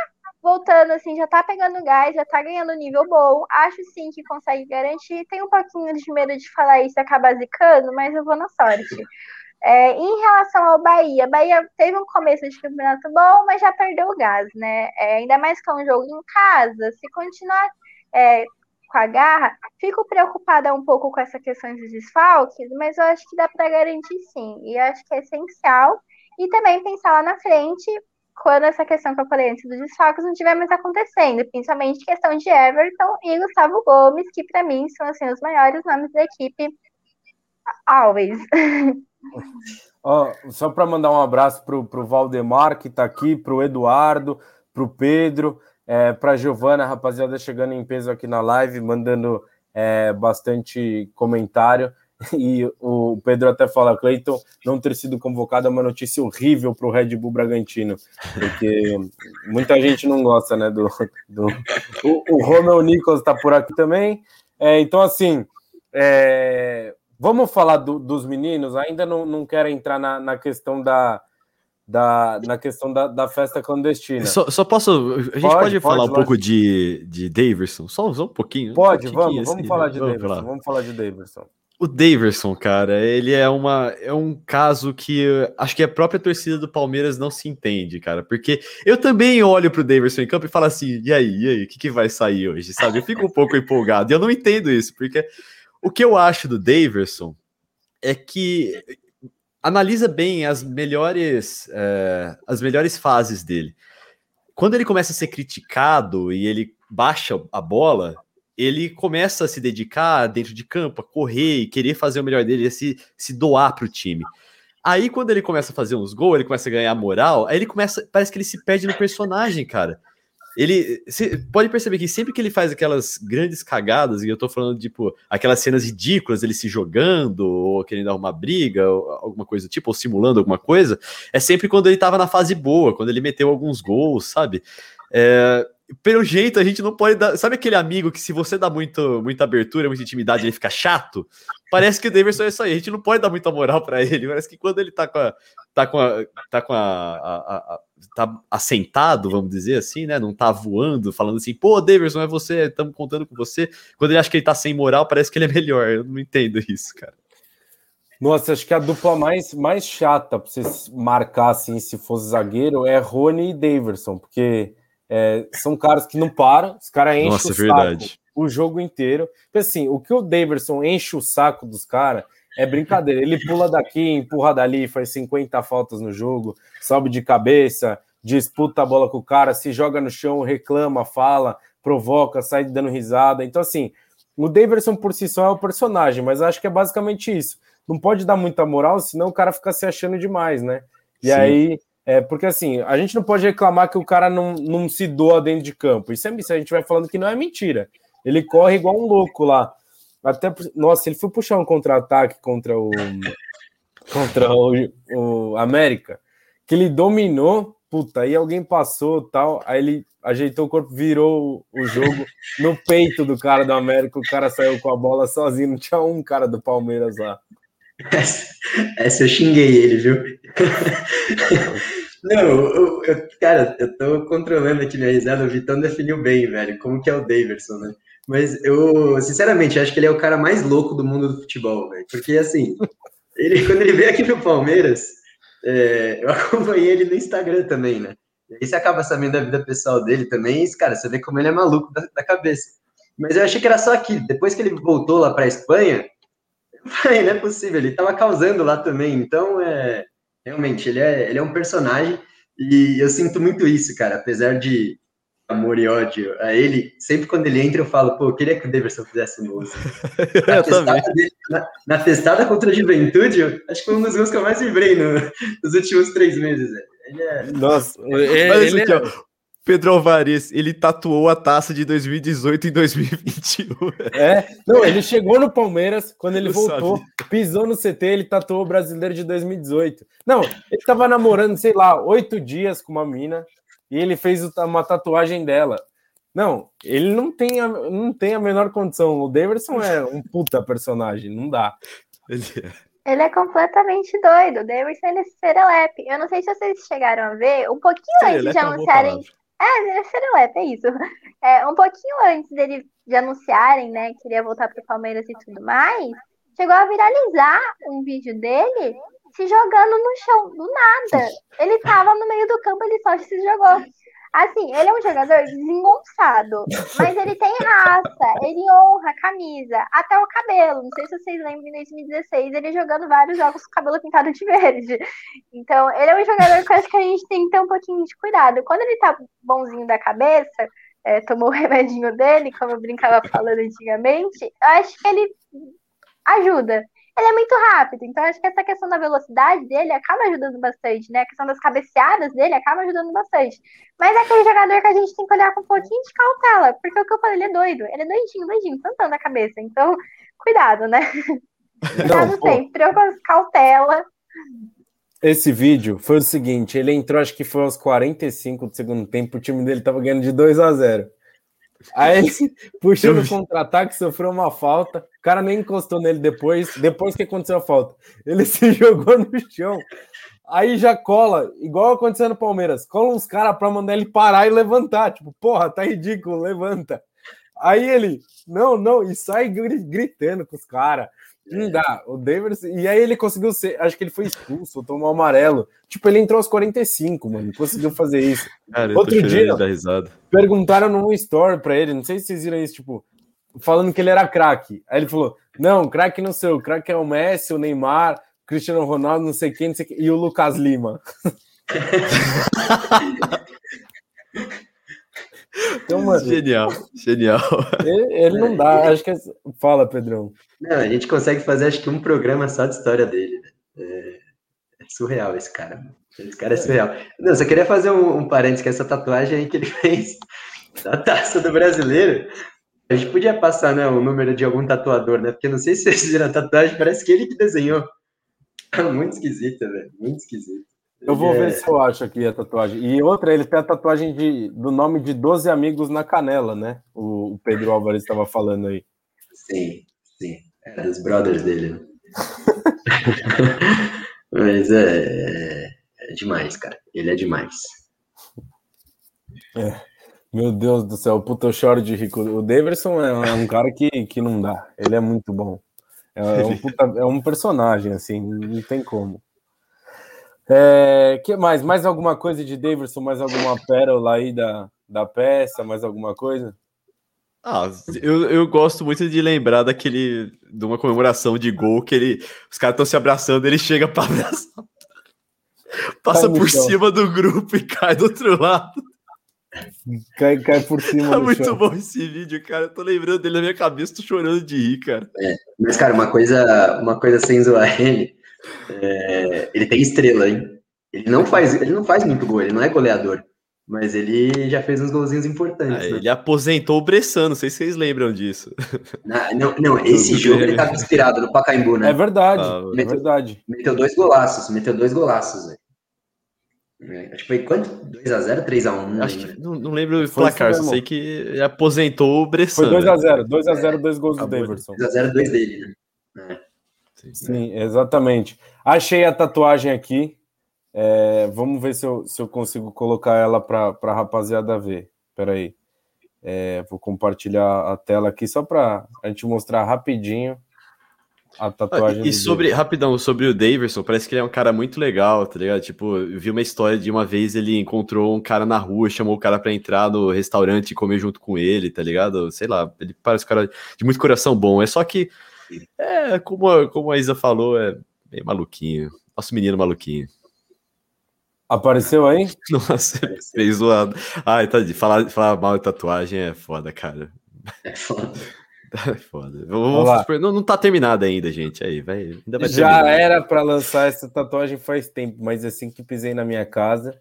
voltando, assim, já tá pegando gás, já tá ganhando nível bom. Acho sim que consegue garantir. Tem um pouquinho de medo de falar isso e acabar zicando, mas eu vou na sorte. É, em relação ao Bahia, Bahia teve um começo de campeonato bom, mas já perdeu o gás, né? É, ainda mais que é um jogo em casa. Se continuar é, com a garra, fico preocupada um pouco com essa questão dos desfalques, mas eu acho que dá para garantir sim. E eu acho que é essencial. E também pensar lá na frente, quando essa questão que eu falei antes dos desfalques não estiver mais acontecendo, principalmente questão de Everton e Gustavo Gomes, que para mim são assim, os maiores nomes da equipe. Always. Oh, só para mandar um abraço para o Valdemar, que está aqui, para o Eduardo, para o Pedro. É, para Giovana, rapaziada, chegando em peso aqui na live, mandando é, bastante comentário. e o Pedro até fala, Cleiton não ter sido convocado é uma notícia horrível para o Red Bull Bragantino, porque muita gente não gosta, né? Do, do... O, o Romeo Nichols está por aqui também. É, então, assim, é... vamos falar do, dos meninos. Ainda não, não quero entrar na, na questão da, da, na questão da, da festa clandestina. Só, só, posso. A gente pode, pode falar pode, um pouco de, de Daverson? Só, só um pouquinho. Pode, um vamos, assim, vamos falar de vamos Daverson. Vamos falar de Daverson. O Daverson, cara, ele é, uma, é um caso que acho que a própria torcida do Palmeiras não se entende, cara, porque eu também olho pro Daverson em campo e falo assim, e aí, e aí, o que, que vai sair hoje, sabe? Eu fico um pouco empolgado e eu não entendo isso, porque o que eu acho do Daverson é que analisa bem as melhores, é, as melhores fases dele. Quando ele começa a ser criticado e ele baixa a bola, ele começa a se dedicar dentro de campo, a correr e querer fazer o melhor dele, a se, se doar para o time. Aí, quando ele começa a fazer uns gols, ele começa a ganhar moral, aí ele começa. Parece que ele se perde no personagem, cara. Ele. Pode perceber que sempre que ele faz aquelas grandes cagadas, e eu tô falando, tipo, aquelas cenas ridículas, ele se jogando, ou querendo arrumar briga, ou alguma coisa do tipo, ou simulando alguma coisa, é sempre quando ele tava na fase boa, quando ele meteu alguns gols, sabe? É, pelo jeito, a gente não pode dar. Sabe aquele amigo que, se você dá muito, muita abertura, muita intimidade, ele fica chato? Parece que o Davidson é isso aí. A gente não pode dar muita moral para ele. Parece que quando ele tá com a. tá com a. tá com a, a, a, tá assentado, vamos dizer assim, né? Não tá voando, falando assim, pô, Davidson, é você, estamos contando com você. Quando ele acha que ele tá sem moral, parece que ele é melhor. Eu não entendo isso, cara. Nossa, acho que a dupla mais, mais chata para você marcar assim, se fosse zagueiro, é Rony e Davidson, porque é, são caras que não param, os caras enchem Nossa, o verdade. saco o jogo inteiro. Porque, assim, o que o Daverson enche o saco dos caras é brincadeira. Ele pula daqui, empurra dali, faz 50 faltas no jogo, sobe de cabeça, disputa a bola com o cara, se joga no chão, reclama, fala, provoca, sai dando risada. Então, assim, o Daverson por si só é o personagem, mas acho que é basicamente isso. Não pode dar muita moral, senão o cara fica se achando demais, né? E Sim. aí é, porque assim, a gente não pode reclamar que o cara não, não se doa dentro de campo. Isso é isso, a gente vai falando que não é mentira. Ele corre igual um louco lá. Até, nossa, ele foi puxar um contra-ataque contra o contra o, o América, que ele dominou, puta, aí alguém passou tal, aí ele ajeitou o corpo, virou o jogo no peito do cara do América, o cara saiu com a bola sozinho, não tinha um cara do Palmeiras lá. Essa, essa eu xinguei ele, viu? Não, eu, eu, cara, eu tô controlando aqui minha risada. O Vitão definiu bem, velho, como que é o Davidson, né? Mas eu, sinceramente, acho que ele é o cara mais louco do mundo do futebol, velho. Porque, assim, ele, quando ele veio aqui no Palmeiras, é, eu acompanhei ele no Instagram também, né? E aí você acaba sabendo da vida pessoal dele também. E, cara, você vê como ele é maluco da, da cabeça. Mas eu achei que era só aqui. Depois que ele voltou lá pra Espanha, não é possível, ele estava causando lá também. Então, é, realmente, ele é, ele é um personagem e eu sinto muito isso, cara. Apesar de amor e ódio a ele, sempre quando ele entra eu falo, pô, eu queria que o Davidson fizesse um gol. Na, testada, dele, na, na testada contra a Juventude, acho que foi um dos gols que eu mais vibrei no, nos últimos três meses. Ele é... Nossa, é, ele, é... Pedro Alvares, ele tatuou a taça de 2018 em 2021. É, não, ele chegou no Palmeiras, quando ele Eu voltou, sabia. pisou no CT, ele tatuou o brasileiro de 2018. Não, ele tava namorando, sei lá, oito dias com uma mina, e ele fez uma tatuagem dela. Não, ele não tem a, não tem a menor condição. O Davidson é um puta personagem, não dá. Ele é. Ele é completamente doido. O Davidson ele é serelepe. Eu não sei se vocês chegaram a ver, um pouquinho antes de anunciarem. É, é serelepe, é isso. É, um pouquinho antes dele de anunciarem, né, que iria voltar para o Palmeiras e tudo mais, chegou a viralizar um vídeo dele se jogando no chão, do nada. Ele tava no meio do campo, ele só se jogou. Assim, ele é um jogador desengonçado, mas ele tem raça, ele honra a camisa, até o cabelo. Não sei se vocês lembram, em 2016, ele jogando vários jogos com o cabelo pintado de verde. Então, ele é um jogador que eu acho que a gente tem que ter um pouquinho de cuidado. Quando ele tá bonzinho da cabeça, é, tomou o remedinho dele, como eu brincava falando antigamente, eu acho que ele ajuda ele é muito rápido. Então, acho que essa questão da velocidade dele acaba ajudando bastante, né? A questão das cabeceadas dele acaba ajudando bastante. Mas é aquele jogador que a gente tem que olhar com um pouquinho de cautela, porque o que eu falei, ele é doido. Ele é doidinho, doidinho, tantando a cabeça. Então, cuidado, né? Não, sempre, com cautela. Esse vídeo foi o seguinte: ele entrou, acho que foi aos 45 do segundo tempo, o time dele tava ganhando de 2 a 0 Aí puxou no contra-ataque, sofreu uma falta. O cara nem encostou nele depois. Depois que aconteceu a falta, ele se jogou no chão. Aí já cola, igual aconteceu no Palmeiras. Cola uns caras para mandar ele parar e levantar. Tipo, porra, tá ridículo, levanta. Aí ele, não, não, e sai gritando com os caras. Não dá. O Davis. E aí ele conseguiu ser. Acho que ele foi expulso, tomou amarelo. Tipo, ele entrou aos 45, mano. Conseguiu fazer isso. Cara, Outro dia, perguntaram no story pra ele. Não sei se vocês viram isso, tipo, falando que ele era craque. Aí ele falou: Não, craque não sei, o craque é o Messi, o Neymar, o Cristiano Ronaldo, não sei quem, não sei quem, e o Lucas Lima. Então, mano, genial, genial. Ele, ele, não dá, acho que. É... Fala, Pedrão. Não, a gente consegue fazer, acho que um programa só de história dele. Né? É, é surreal esse cara. Esse cara é surreal. Não, só queria fazer um, um parênteses que essa tatuagem aí que ele fez da taça do brasileiro. A gente podia passar né, o número de algum tatuador, né? Porque não sei se vocês viram a tatuagem, parece que ele que desenhou. Muito esquisita, velho. Muito esquisito. Eu vou ver se eu acho aqui a tatuagem. E outra, ele tem a tatuagem de, do nome de 12 amigos na canela, né? O, o Pedro Álvares estava falando aí. Sim, sim. É dos brothers dele. Né? Mas é, é, demais, cara. Ele é demais. É. Meu Deus do céu, puta, eu choro de rico. O Daverson é um cara que, que não dá. Ele é muito bom. É um, puta, é um personagem, assim, não tem como. É, que mais? Mais alguma coisa de Davidson? Mais alguma pérola aí da, da peça? Mais alguma coisa? Ah, eu, eu gosto muito de lembrar daquele de uma comemoração de gol que ele, os caras estão se abraçando, ele chega para abraçar, passa por chão. cima do grupo e cai do outro lado. Cai, cai por cima. É muito chão. bom esse vídeo, cara. Eu tô lembrando dele na minha cabeça, tô chorando de rir, cara. É, mas, cara, uma coisa, uma coisa sem zoar ele é, ele tem estrela, hein? Ele não faz, ele não faz muito gol, ele não é goleador. Mas ele já fez uns golzinhos importantes. Ah, né? Ele aposentou o Bressan, não sei se vocês lembram disso. Não, não, não esse jogo ele tava inspirado no Pacaembu, né? É verdade, ah, é meteu, verdade. Meteu dois golaços, meteu dois golaços, velho. É, acho que foi quanto? 2x0, 3x1? Acho que não, não lembro o placar, só sei que ele aposentou o Bressan. Foi 2x0, 2x0, dois gols do Davidson. 2x0, dois dele, né? É. Sim, exatamente. Achei a tatuagem aqui. É, vamos ver se eu, se eu consigo colocar ela para a rapaziada ver. Espera aí. É, vou compartilhar a tela aqui só para a gente mostrar rapidinho a tatuagem. Ah, e sobre, Davidson. rapidão, sobre o Davidson, parece que ele é um cara muito legal, tá ligado? Tipo, eu vi uma história de uma vez ele encontrou um cara na rua, chamou o cara para entrar no restaurante e comer junto com ele, tá ligado? Sei lá, ele parece um cara de muito coração bom. É só que é, como, a, como a Isa falou, é meio maluquinho. Nosso menino maluquinho. Apareceu aí? Nossa, fez zoado. Ai, tá de falar, falar mal de tatuagem é foda, cara. É foda. É foda. Vamos, não, não tá terminado ainda, gente. Aí, vai, ainda vai Já terminar. era para lançar essa tatuagem faz tempo, mas assim que pisei na minha casa,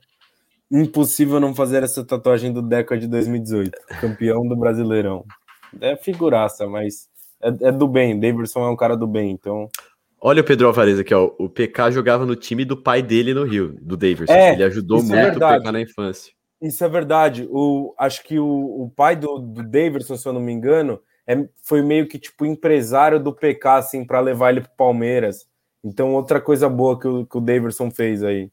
impossível não fazer essa tatuagem do Deca de 2018, campeão do Brasileirão. É figuraça, mas é, é do bem. Davidson é um cara do bem, então. Olha o Pedro Alvarez aqui, ó. O PK jogava no time do pai dele no Rio, do Davidson. É, Ele ajudou é muito é o PK na infância. Isso é verdade. O, acho que o, o pai do, do Davidson, se eu não me engano, é, foi meio que tipo empresário do PK, assim, para levar ele pro Palmeiras. Então, outra coisa boa que o, que o Davidson fez aí.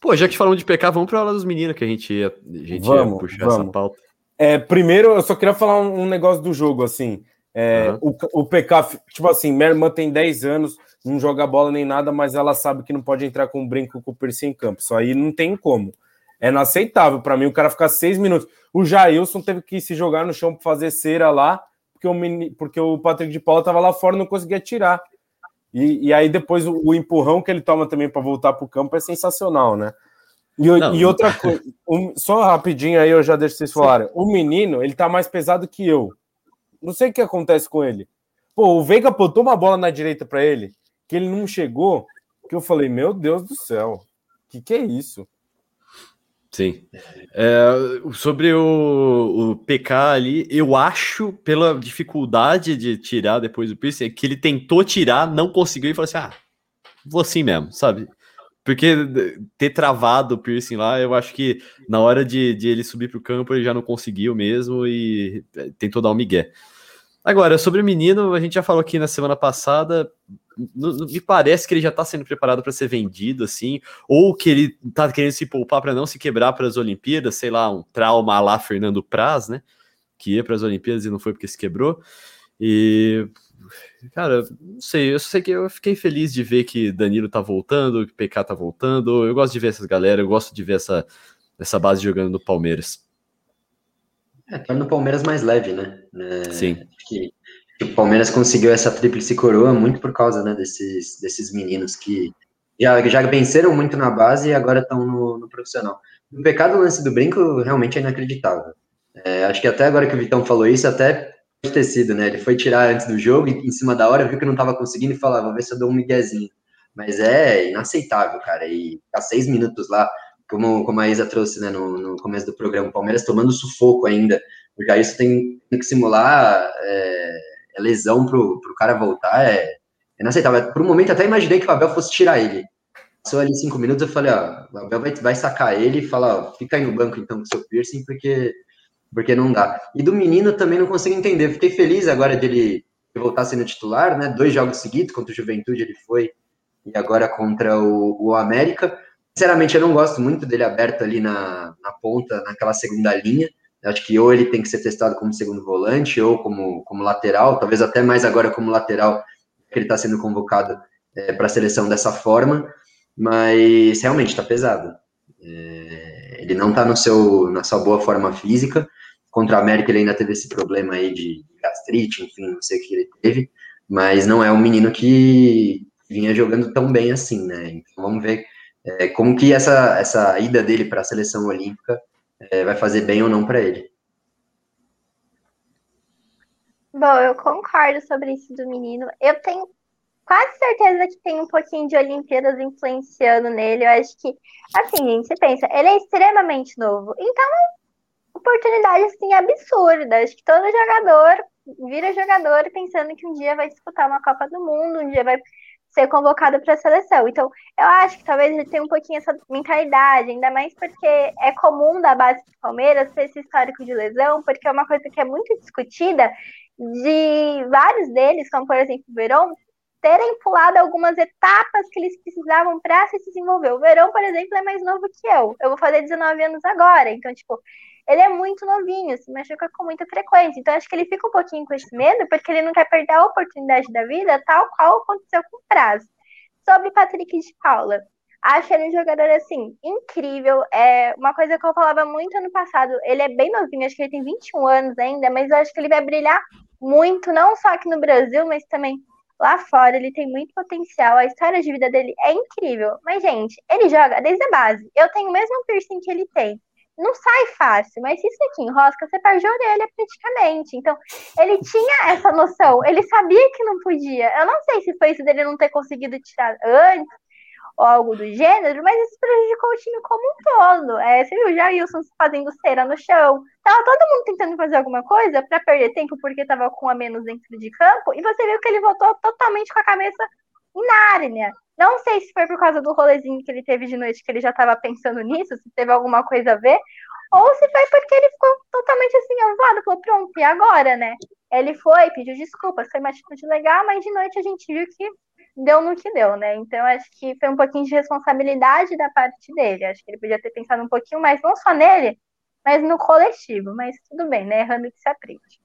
Pô, já que falamos de PK, vamos para aula dos meninos que a gente ia, a gente vamos, ia puxar vamos. essa pauta. É, primeiro, eu só queria falar um, um negócio do jogo, assim. É, uhum. o, o PK, tipo assim, minha irmã tem 10 anos, não joga bola nem nada, mas ela sabe que não pode entrar com um brinco com o piercing em campo. Isso aí não tem como. É inaceitável para mim o cara ficar seis minutos. O Jailson teve que se jogar no chão para fazer cera lá, porque o, mini, porque o Patrick de Paula tava lá fora e não conseguia tirar. E, e aí depois o, o, empurrão que ele toma também para voltar para o campo é sensacional, né? E, não, e outra coisa, um, só rapidinho aí eu já deixo vocês falarem. O menino, ele tá mais pesado que eu. Não sei o que acontece com ele. Pô, o Veiga botou uma bola na direita para ele, que ele não chegou, que eu falei, meu Deus do céu, que que é isso? Sim. É, sobre o, o PK ali, eu acho, pela dificuldade de tirar depois do piercing, que ele tentou tirar, não conseguiu e falou assim: ah, vou assim mesmo, sabe? Porque ter travado o piercing lá, eu acho que na hora de, de ele subir para o campo ele já não conseguiu mesmo e é, tentou dar um migué. Agora, sobre o menino, a gente já falou aqui na semana passada, me parece que ele já está sendo preparado para ser vendido, assim, ou que ele está querendo se poupar para não se quebrar para as Olimpíadas, sei lá, um trauma lá Fernando Praz, né? Que ia para as Olimpíadas e não foi porque se quebrou. E, cara, não sei, eu sei que eu fiquei feliz de ver que Danilo tá voltando, que PK tá voltando. Eu gosto de ver essas galera, eu gosto de ver essa, essa base jogando no Palmeiras. É, torna o Palmeiras mais leve, né? É, Sim. Que, que, o Palmeiras conseguiu essa tríplice coroa muito por causa né, desses, desses meninos que já, já venceram muito na base e agora estão no, no, profissional. O pecado lance do brinco realmente é inacreditável. É, acho que até agora que o Vitão falou isso, até pode ter sido, né? Ele foi tirar antes do jogo e em cima da hora viu que não estava conseguindo e falou, ah, vou ver se eu dou um miguezinho. Mas é inaceitável, cara. E ficar seis minutos lá, como, como a Isa trouxe né, no, no começo do programa, o Palmeiras tomando sufoco ainda. O Jair tem, tem que simular é, é lesão pro, pro cara voltar, é, é inaceitável. Por um momento até imaginei que o Abel fosse tirar ele. Passou ali cinco minutos, eu falei, ó, o Abel vai, vai sacar ele e falar, ó, fica aí no banco então com seu piercing, porque porque não dá. E do menino também não consigo entender. Fiquei feliz agora de ele voltar sendo titular, né? Dois jogos seguidos, contra o Juventude ele foi, e agora contra o, o América. Sinceramente, eu não gosto muito dele aberto ali na, na ponta, naquela segunda linha. Eu acho que ou ele tem que ser testado como segundo volante, ou como, como lateral, talvez até mais agora como lateral, que ele está sendo convocado é, para a seleção dessa forma, mas realmente está pesado. É, ele não está no seu, na sua boa forma física, Contra a América ele ainda teve esse problema aí de gastrite, enfim, não sei o que ele teve, mas não é um menino que vinha jogando tão bem assim, né? Então vamos ver é, como que essa, essa ida dele para a seleção olímpica é, vai fazer bem ou não para ele. Bom, eu concordo sobre isso do menino. Eu tenho quase certeza que tem um pouquinho de Olimpíadas influenciando nele. Eu acho que, assim, gente, você pensa, ele é extremamente novo. Então, oportunidade assim absurda. Acho que todo jogador vira jogador pensando que um dia vai disputar uma Copa do Mundo, um dia vai ser convocado para a seleção. Então, eu acho que talvez ele tenha um pouquinho essa mentalidade, ainda mais porque é comum da base do Palmeiras ter esse histórico de lesão, porque é uma coisa que é muito discutida de vários deles, como por exemplo o Verón, terem pulado algumas etapas que eles precisavam para se desenvolver. O Verão, por exemplo, é mais novo que eu. Eu vou fazer 19 anos agora. Então, tipo, ele é muito novinho, se machuca com muita frequência. Então, acho que ele fica um pouquinho com esse medo, porque ele não quer perder a oportunidade da vida, tal qual aconteceu com o Prazo. Sobre Patrick de Paula, acho ele um jogador, assim, incrível. É uma coisa que eu falava muito ano passado, ele é bem novinho, acho que ele tem 21 anos ainda, mas eu acho que ele vai brilhar muito, não só aqui no Brasil, mas também lá fora. Ele tem muito potencial, a história de vida dele é incrível. Mas, gente, ele joga desde a base. Eu tenho o mesmo piercing que ele tem não sai fácil, mas se isso aqui enrosca, você perde a orelha praticamente. Então, ele tinha essa noção, ele sabia que não podia. Eu não sei se foi isso dele não ter conseguido tirar antes ou algo do gênero, mas isso prejudicou o time como um todo. É, você viu o Jailson fazendo cera no chão. Tava todo mundo tentando fazer alguma coisa para perder tempo porque tava com a menos dentro de campo, e você viu que ele voltou totalmente com a cabeça em Nárnia. Não sei se foi por causa do rolezinho que ele teve de noite que ele já estava pensando nisso, se teve alguma coisa a ver, ou se foi porque ele ficou totalmente assim, avulado, falou, pronto, e agora, né? Ele foi, pediu desculpas, foi uma atitude legal, mas de noite a gente viu que deu no que deu, né? Então acho que foi um pouquinho de responsabilidade da parte dele. Acho que ele podia ter pensado um pouquinho mais, não só nele, mas no coletivo. Mas tudo bem, né? Errando que se aprende.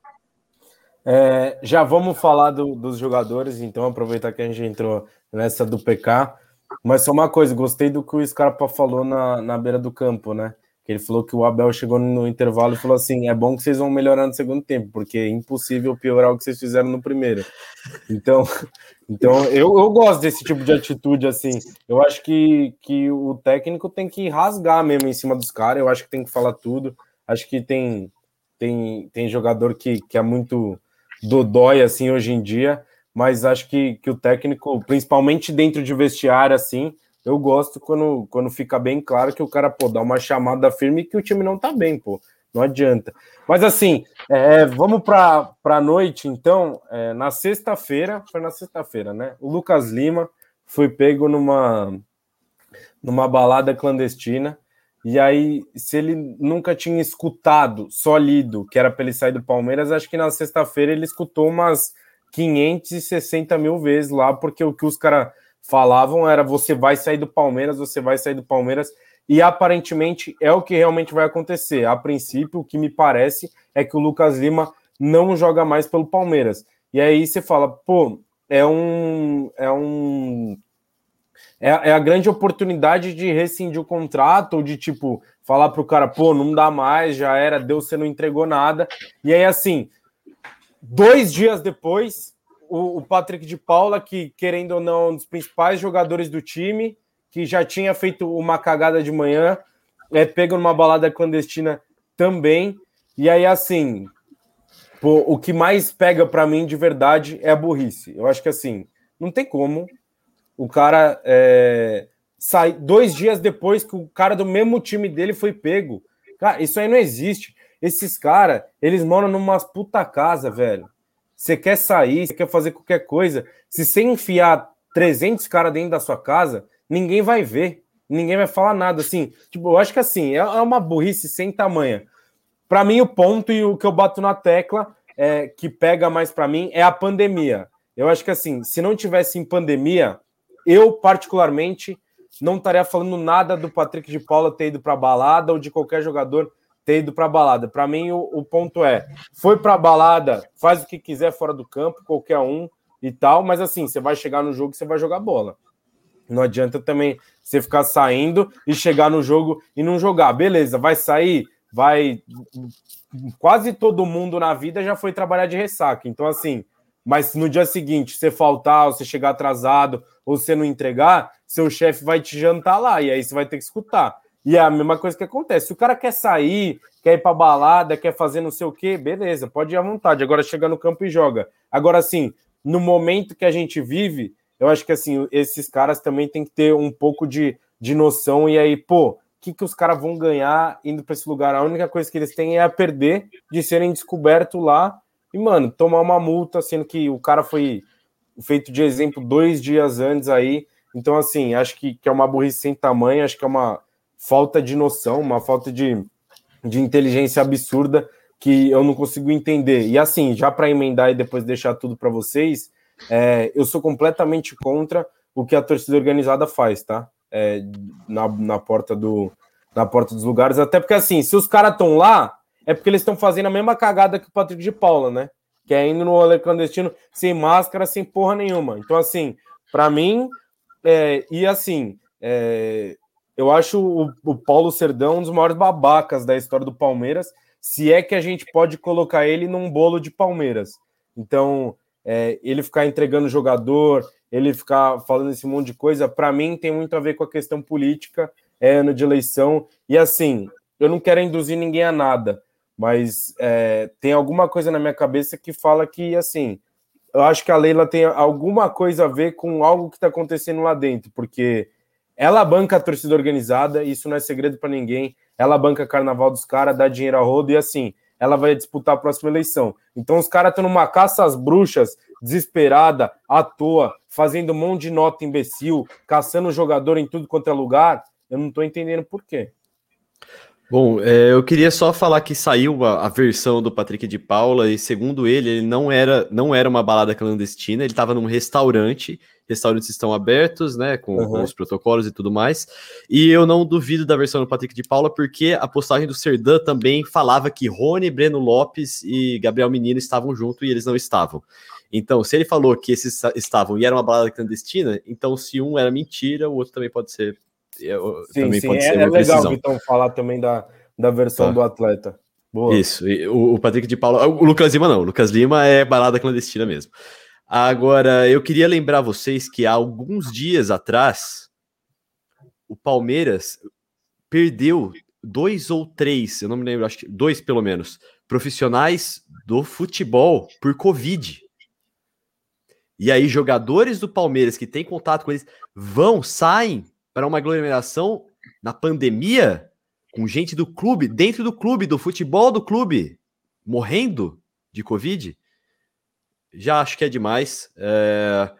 É, já vamos falar do, dos jogadores, então aproveitar que a gente entrou nessa do PK. Mas só uma coisa, gostei do que o Scarpa falou na, na beira do campo, né? Que ele falou que o Abel chegou no intervalo e falou assim: é bom que vocês vão melhorar no segundo tempo, porque é impossível piorar o que vocês fizeram no primeiro. Então, então eu, eu gosto desse tipo de atitude assim. Eu acho que, que o técnico tem que rasgar mesmo em cima dos caras, eu acho que tem que falar tudo. Acho que tem, tem, tem jogador que, que é muito dodói assim hoje em dia, mas acho que, que o técnico, principalmente dentro de vestiário, assim, eu gosto quando, quando fica bem claro que o cara, pô, dá uma chamada firme que o time não tá bem, pô. Não adianta. Mas assim, é, vamos para a noite, então. É, na sexta-feira, foi na sexta-feira, né? O Lucas Lima foi pego numa, numa balada clandestina. E aí, se ele nunca tinha escutado, só lido, que era para ele sair do Palmeiras, acho que na sexta-feira ele escutou umas 560 mil vezes lá, porque o que os caras falavam era você vai sair do Palmeiras, você vai sair do Palmeiras, e aparentemente é o que realmente vai acontecer. A princípio, o que me parece é que o Lucas Lima não joga mais pelo Palmeiras. E aí você fala, pô, é um. É um. É, é a grande oportunidade de rescindir o contrato, ou de tipo, falar pro cara, pô, não dá mais, já era, Deus, você não entregou nada. E aí, assim, dois dias depois, o, o Patrick de Paula, que querendo ou não, um dos principais jogadores do time, que já tinha feito uma cagada de manhã, é pego numa balada clandestina também. E aí, assim, pô, o que mais pega para mim de verdade é a burrice. Eu acho que assim, não tem como o cara é, sai dois dias depois que o cara do mesmo time dele foi pego. Cara, isso aí não existe. Esses caras, eles moram numa puta casa, velho. Você quer sair, você quer fazer qualquer coisa. Se você enfiar 300 caras dentro da sua casa, ninguém vai ver. Ninguém vai falar nada. Assim, tipo, eu acho que assim, é, é uma burrice sem tamanha. Para mim, o ponto e o que eu bato na tecla é, que pega mais para mim é a pandemia. Eu acho que assim, se não tivesse em pandemia, eu particularmente não estaria falando nada do Patrick de Paula ter ido para balada ou de qualquer jogador ter ido para balada. Para mim, o, o, ponto é: foi para balada, faz o que quiser fora do campo, qualquer um e tal, mas assim, você vai chegar no jogo e você vai jogar bola. Não adianta também você ficar saindo e chegar no jogo e não jogar. Beleza, vai sair, vai. Quase todo mundo na vida já foi trabalhar de ressaca. Então, assim, mas no dia seguinte, você faltar, ou você chegar atrasado, ou você não entregar, seu chefe vai te jantar lá, e aí você vai ter que escutar. E é a mesma coisa que acontece. Se o cara quer sair, quer ir pra balada, quer fazer não sei o quê, beleza, pode ir à vontade. Agora chega no campo e joga. Agora, assim, no momento que a gente vive, eu acho que assim, esses caras também tem que ter um pouco de, de noção. E aí, pô, o que, que os caras vão ganhar indo para esse lugar? A única coisa que eles têm é a perder de serem descobertos lá e, mano, tomar uma multa, sendo que o cara foi feito de exemplo dois dias antes aí. Então, assim, acho que, que é uma burrice sem tamanho, acho que é uma falta de noção, uma falta de, de inteligência absurda que eu não consigo entender. E assim, já para emendar e depois deixar tudo para vocês, é, eu sou completamente contra o que a torcida organizada faz, tá? É, na, na, porta do, na porta dos lugares, até porque assim, se os caras estão lá, é porque eles estão fazendo a mesma cagada que o Patrick de Paula, né? Que é indo no rolê clandestino sem máscara, sem porra nenhuma. Então, assim, para mim, é, e assim, é, eu acho o, o Paulo Serdão um dos maiores babacas da história do Palmeiras, se é que a gente pode colocar ele num bolo de Palmeiras. Então, é, ele ficar entregando jogador, ele ficar falando esse monte de coisa, para mim tem muito a ver com a questão política, é ano de eleição, e assim, eu não quero induzir ninguém a nada, mas é, tem alguma coisa na minha cabeça que fala que, assim, eu acho que a Leila tem alguma coisa a ver com algo que está acontecendo lá dentro, porque ela banca a torcida organizada, isso não é segredo para ninguém, ela banca carnaval dos caras, dá dinheiro a rodo, e assim, ela vai disputar a próxima eleição. Então os caras estão numa caça às bruxas, desesperada, à toa, fazendo um monte de nota imbecil, caçando jogador em tudo quanto é lugar. Eu não estou entendendo por quê. Bom, é, eu queria só falar que saiu a, a, versão do Patrick de Paula e segundo ele, ele não era, não era uma balada clandestina, ele estava num restaurante, restaurantes estão abertos, né, com, uhum. com, os protocolos e tudo mais, e eu não duvido da versão do Patrick de Paula porque a postagem do Serdan também falava que Rony, Breno Lopes e Gabriel Menino estavam juntos e eles não estavam. Então, se ele falou que esses estavam e era uma balada clandestina, então se um era mentira, o outro também pode ser eu, sim, também sim. pode é, ser é legal, então, falar também da, da versão tá. do atleta. Boa. Isso, o, o Patrick de Paula. O Lucas Lima não, o Lucas Lima é balada clandestina mesmo. Agora, eu queria lembrar vocês que há alguns dias atrás, o Palmeiras perdeu dois ou três, eu não me lembro, acho que dois pelo menos, profissionais do futebol por Covid. E aí, jogadores do Palmeiras que têm contato com eles vão, saem para uma aglomeração na pandemia, com gente do clube, dentro do clube, do futebol do clube, morrendo de Covid, já acho que é demais. É...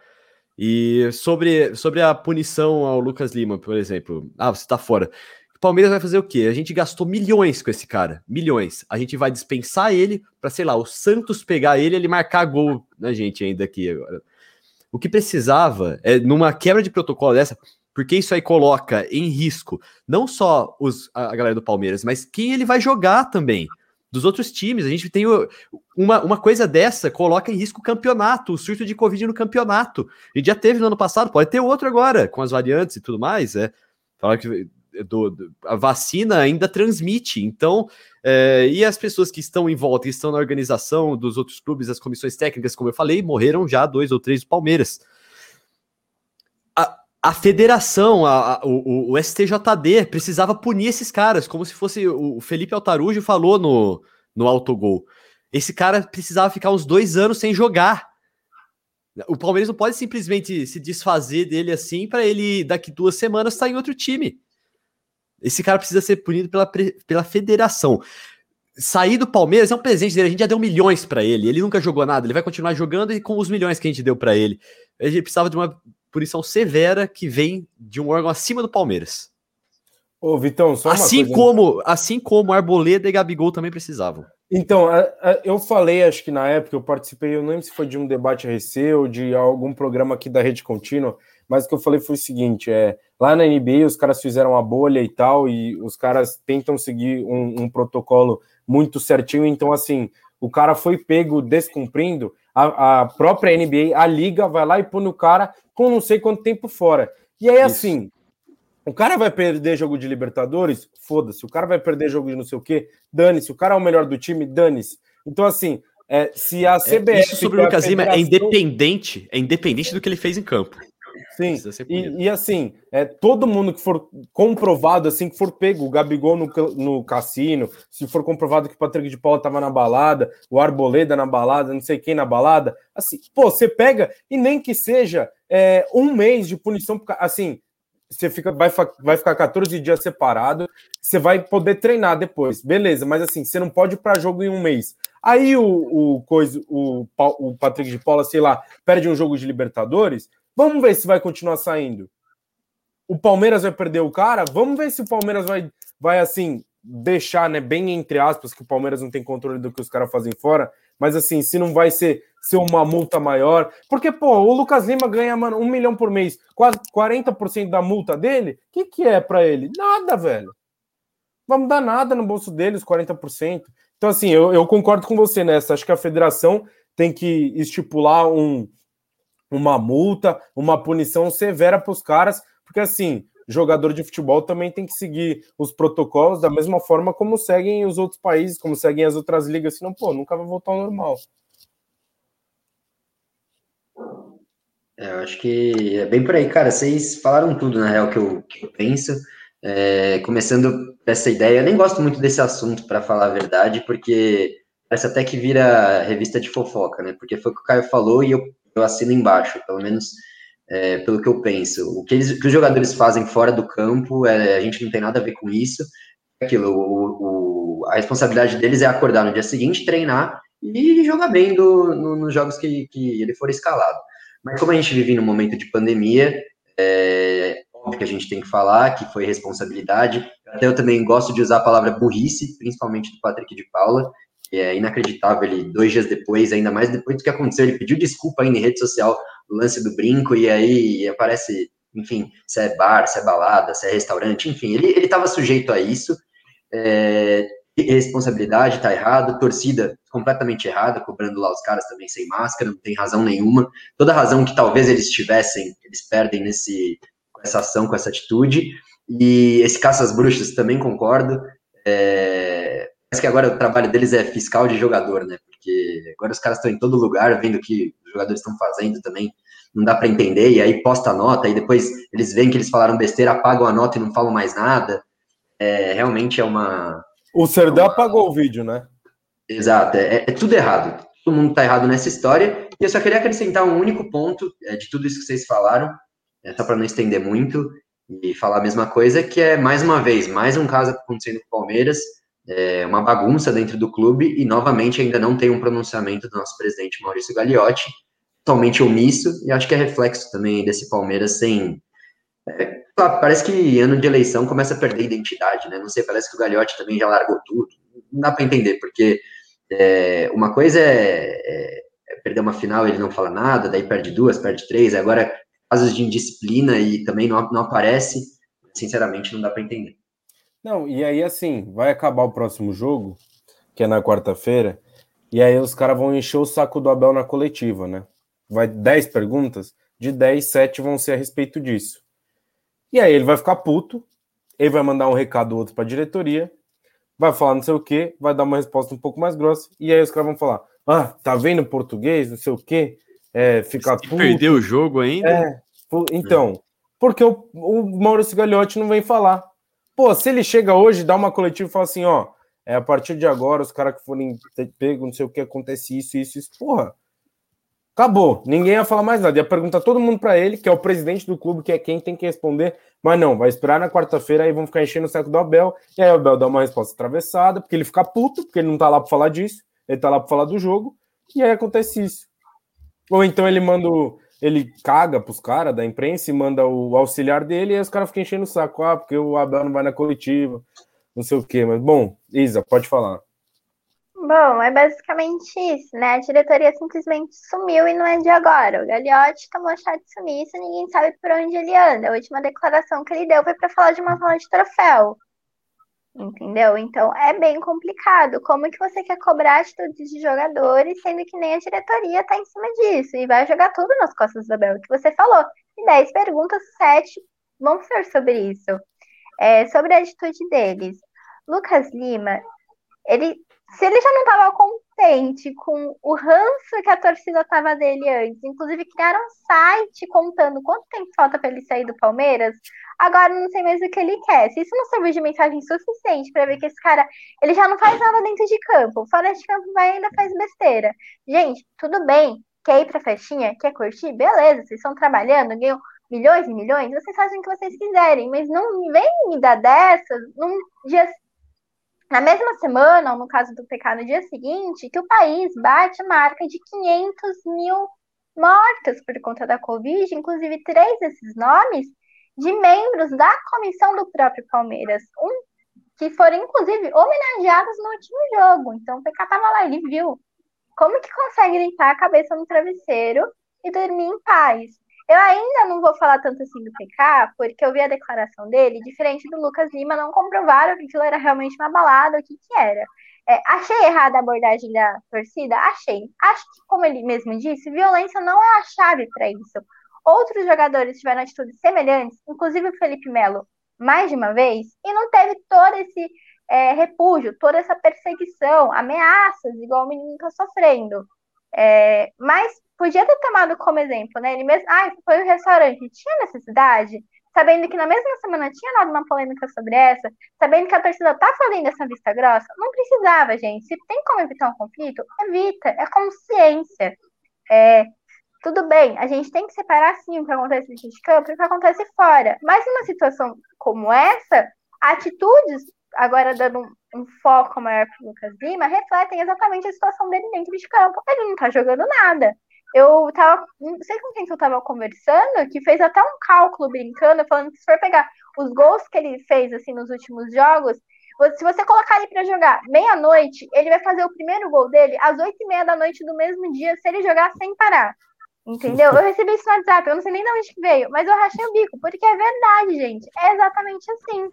E sobre, sobre a punição ao Lucas Lima, por exemplo, ah, você tá fora. O Palmeiras vai fazer o quê? A gente gastou milhões com esse cara, milhões. A gente vai dispensar ele para, sei lá, o Santos pegar ele ele marcar gol na gente ainda aqui agora. O que precisava é numa quebra de protocolo dessa, porque isso aí coloca em risco não só os, a galera do Palmeiras, mas quem ele vai jogar também dos outros times. A gente tem uma, uma coisa dessa, coloca em risco o campeonato, o surto de Covid no campeonato. A gente já teve no ano passado, pode ter outro agora, com as variantes e tudo mais. É, falar que do, do, a vacina ainda transmite. Então, é, e as pessoas que estão em volta, que estão na organização dos outros clubes, as comissões técnicas, como eu falei, morreram já dois ou três do Palmeiras. A, federação, a, a, o, o, STJD precisava punir esses caras, como se fosse o Felipe Altarujo falou no, no autogol. Esse cara precisava ficar uns dois anos sem jogar. O Palmeiras não pode simplesmente se desfazer dele assim para ele daqui duas semanas estar em outro time. Esse cara precisa ser punido pela, pela federação. Sair do Palmeiras é um presente dele. A gente já deu milhões para ele. Ele nunca jogou nada. Ele vai continuar jogando e com os milhões que a gente deu para ele. A gente precisava de uma punição severa que vem de um órgão acima do Palmeiras. Ô, Vitão, só assim coisa... como Assim como Arboleda e Gabigol também precisavam. Então, eu falei, acho que na época eu participei, eu não lembro se foi de um debate RC ou de algum programa aqui da Rede Contínua, mas o que eu falei foi o seguinte: é, lá na NBA os caras fizeram a bolha e tal, e os caras tentam seguir um, um protocolo muito certinho. Então, assim, o cara foi pego descumprindo, a, a, própria NBA, a liga, vai lá e põe o cara com não sei quanto tempo fora. E aí, Isso. assim, o cara vai perder jogo de Libertadores? Foda-se. O cara vai perder jogo de não sei o quê? Dane-se. O cara é o melhor do time? Dane-se. Então, assim, é, se a CBF. É, isso sobre o Lucas Lima é independente, é independente do que ele fez em campo. Sim, e, e, assim, é, todo mundo que for comprovado, assim, que for pego, o Gabigol no, no cassino, se for comprovado que o Patrick de Paula estava na balada, o Arboleda na balada, não sei quem na balada, assim, pô, você pega e nem que seja é, um mês de punição, assim, você fica, vai, vai ficar 14 dias separado, você vai poder treinar depois, beleza, mas assim, você não pode ir para jogo em um mês. Aí o, o, coisa, o, o Patrick de Paula, sei lá, perde um jogo de Libertadores, Vamos ver se vai continuar saindo. O Palmeiras vai perder o cara? Vamos ver se o Palmeiras vai, vai assim, deixar, né, bem entre aspas, que o Palmeiras não tem controle do que os caras fazem fora, mas assim, se não vai ser, ser uma multa maior. Porque, pô, o Lucas Lima ganha, mano, um milhão por mês, quase 40% da multa dele, o que, que é para ele? Nada, velho. Vamos dar nada no bolso dele, os 40%. Então, assim, eu, eu concordo com você nessa. Acho que a federação tem que estipular um, uma multa, uma punição severa para os caras, porque assim, jogador de futebol também tem que seguir os protocolos da mesma forma como seguem os outros países, como seguem as outras ligas, senão, pô, nunca vai voltar ao normal. É, eu acho que é bem por aí, cara. Vocês falaram tudo, na real, que eu, que eu penso. É, começando essa ideia, eu nem gosto muito desse assunto, para falar a verdade, porque parece até que vira revista de fofoca, né? Porque foi o que o Caio falou e eu eu assino embaixo, pelo menos é, pelo que eu penso. O que, eles, que, os jogadores fazem fora do campo, é, a gente não tem nada a ver com isso. Aquilo, o, o, a responsabilidade deles é acordar no dia seguinte, treinar e jogar bem do, no, nos jogos que, que ele for escalado. Mas como a gente vive num momento de pandemia, é óbvio que a gente tem que falar que foi responsabilidade. Até eu também gosto de usar a palavra burrice, principalmente do Patrick de Paula, é inacreditável. Ele, dois dias depois, ainda mais depois do que aconteceu, ele pediu desculpa ainda em rede social no lance do brinco, e aí aparece, enfim, se é bar, se é balada, se é restaurante, enfim, ele estava sujeito a isso. É, responsabilidade, tá errado, torcida completamente errada, cobrando lá os caras também sem máscara, não tem razão nenhuma. Toda razão que talvez eles tivessem, eles perdem nesse, com essa ação, com essa atitude. E esse caça às bruxas também concordo. É, Parece que agora o trabalho deles é fiscal de jogador, né? Porque agora os caras estão em todo lugar vendo o que os jogadores estão fazendo também. Não dá para entender, e aí posta a nota, e depois eles veem que eles falaram besteira, apagam a nota e não falam mais nada. É, realmente é uma. O Serdão uma... apagou o vídeo, né? Exato, é, é, tudo errado. Todo mundo tá errado nessa história. E eu só queria acrescentar um único ponto é, de tudo isso que vocês falaram, é, só para não estender muito. e falar a mesma coisa, que é, mais uma vez, mais um caso acontecendo com o Palmeiras, é uma bagunça dentro do clube, e novamente ainda não tem um pronunciamento do nosso presidente Maurício Gagliotti, totalmente omisso, e acho que é reflexo também desse Palmeiras sem... É, parece que ano de eleição começa a perder identidade, né? Não sei, parece que o Gagliotti também já largou tudo. Não dá para entender, porque é, uma coisa é, é, é, perder uma final ele não fala nada, daí perde duas, perde três, agora casos de indisciplina e também não, não aparece, sinceramente não dá para entender. Não, e aí assim, vai acabar o próximo jogo, que é na quarta-feira, e aí os caras vão encher o saco do Abel na coletiva, né? Vai 10 perguntas, de 10, 7 vão ser a respeito disso. E aí ele vai ficar puto, ele vai mandar um recado ou outro para a diretoria, vai falar não sei o que, vai dar uma resposta um pouco mais grossa, e aí os caras vão falar: ah, tá vendo português, não sei o que, é, ficar puto. Perdeu o jogo ainda? É, então, porque o, o Maurício Gagliotti não vem falar. Pô, se ele chega hoje, dá uma coletiva e fala assim: ó, é a partir de agora, os caras que forem pegos, não sei o que, acontece isso, isso, isso, porra. Acabou, ninguém ia falar mais nada. Ia perguntar todo mundo para ele, que é o presidente do clube, que é quem tem que responder. Mas não, vai esperar na quarta-feira, aí vão ficar enchendo o saco do Abel. E aí o Abel dá uma resposta atravessada, porque ele fica puto, porque ele não tá lá para falar disso, ele tá lá para falar do jogo. E aí acontece isso. Ou então ele manda. O, ele caga pros caras da imprensa e manda o auxiliar dele, e os caras ficam enchendo o saco. Ah, porque o Abel não vai na coletiva, não sei o quê. Mas, bom, Isa, pode falar. Bom, é basicamente isso, né? A diretoria simplesmente sumiu e não é de agora. O Gagliotti tomou chá de sumiço, ninguém sabe por onde ele anda. A última declaração que ele deu foi para falar de uma sala de troféu. Entendeu? Então é bem complicado. Como que você quer cobrar atitudes de jogadores, sendo que nem a diretoria tá em cima disso e vai jogar tudo nas costas do Abel, que você falou. E 10 perguntas, 7 vão ser sobre isso. É, sobre a atitude deles. Lucas Lima, ele se ele já não estava contente com o ranço que a torcida estava dele antes, inclusive criaram um site contando quanto tempo falta para ele sair do Palmeiras, agora não sei mais o que ele quer. Se isso não servir de mensagem suficiente para ver que esse cara, ele já não faz nada dentro de campo, fora de campo vai ainda faz besteira. Gente, tudo bem, quer ir pra festinha, quer curtir, beleza, vocês estão trabalhando, ganham milhões e milhões, vocês fazem o que vocês quiserem, mas não vem me dar dessas num dia na mesma semana, ou no caso do PK no dia seguinte, que o país bate marca de 500 mil mortos por conta da Covid, inclusive três desses nomes de membros da comissão do próprio Palmeiras, um que foram inclusive homenageados no último jogo. Então o PK estava lá, ele viu como que consegue deitar a cabeça no travesseiro e dormir em paz. Eu ainda não vou falar tanto assim do PK, porque eu vi a declaração dele, diferente do Lucas Lima, não comprovaram que aquilo era realmente uma balada, o que que era. É, achei errada a abordagem da torcida? Achei. Acho que, como ele mesmo disse, violência não é a chave para isso. Outros jogadores tiveram atitudes semelhantes, inclusive o Felipe Melo, mais de uma vez, e não teve todo esse é, repúdio, toda essa perseguição, ameaças, igual o menino está sofrendo. É, mas podia ter tomado como exemplo, né? Ele mesmo, ah, foi o restaurante, tinha necessidade, sabendo que na mesma semana tinha dado uma polêmica sobre essa, sabendo que a torcida tá fazendo essa vista grossa, não precisava, gente. Se tem como evitar um conflito, evita, é consciência. É, tudo bem, a gente tem que separar sim o que acontece dentro de campo e o que acontece fora. Mas numa situação como essa, atitudes, agora dando um, um foco maior para o Lucas Lima, refletem exatamente a situação dele dentro de campo. Ele não tá jogando nada eu tava, não sei com quem que eu tava conversando, que fez até um cálculo brincando, falando que se for pegar os gols que ele fez, assim, nos últimos jogos, se você colocar ele para jogar meia-noite, ele vai fazer o primeiro gol dele às oito e meia da noite do mesmo dia, se ele jogar sem parar. Entendeu? Eu recebi isso no WhatsApp, eu não sei nem de onde que veio, mas eu rachei o bico, porque é verdade, gente. É exatamente assim.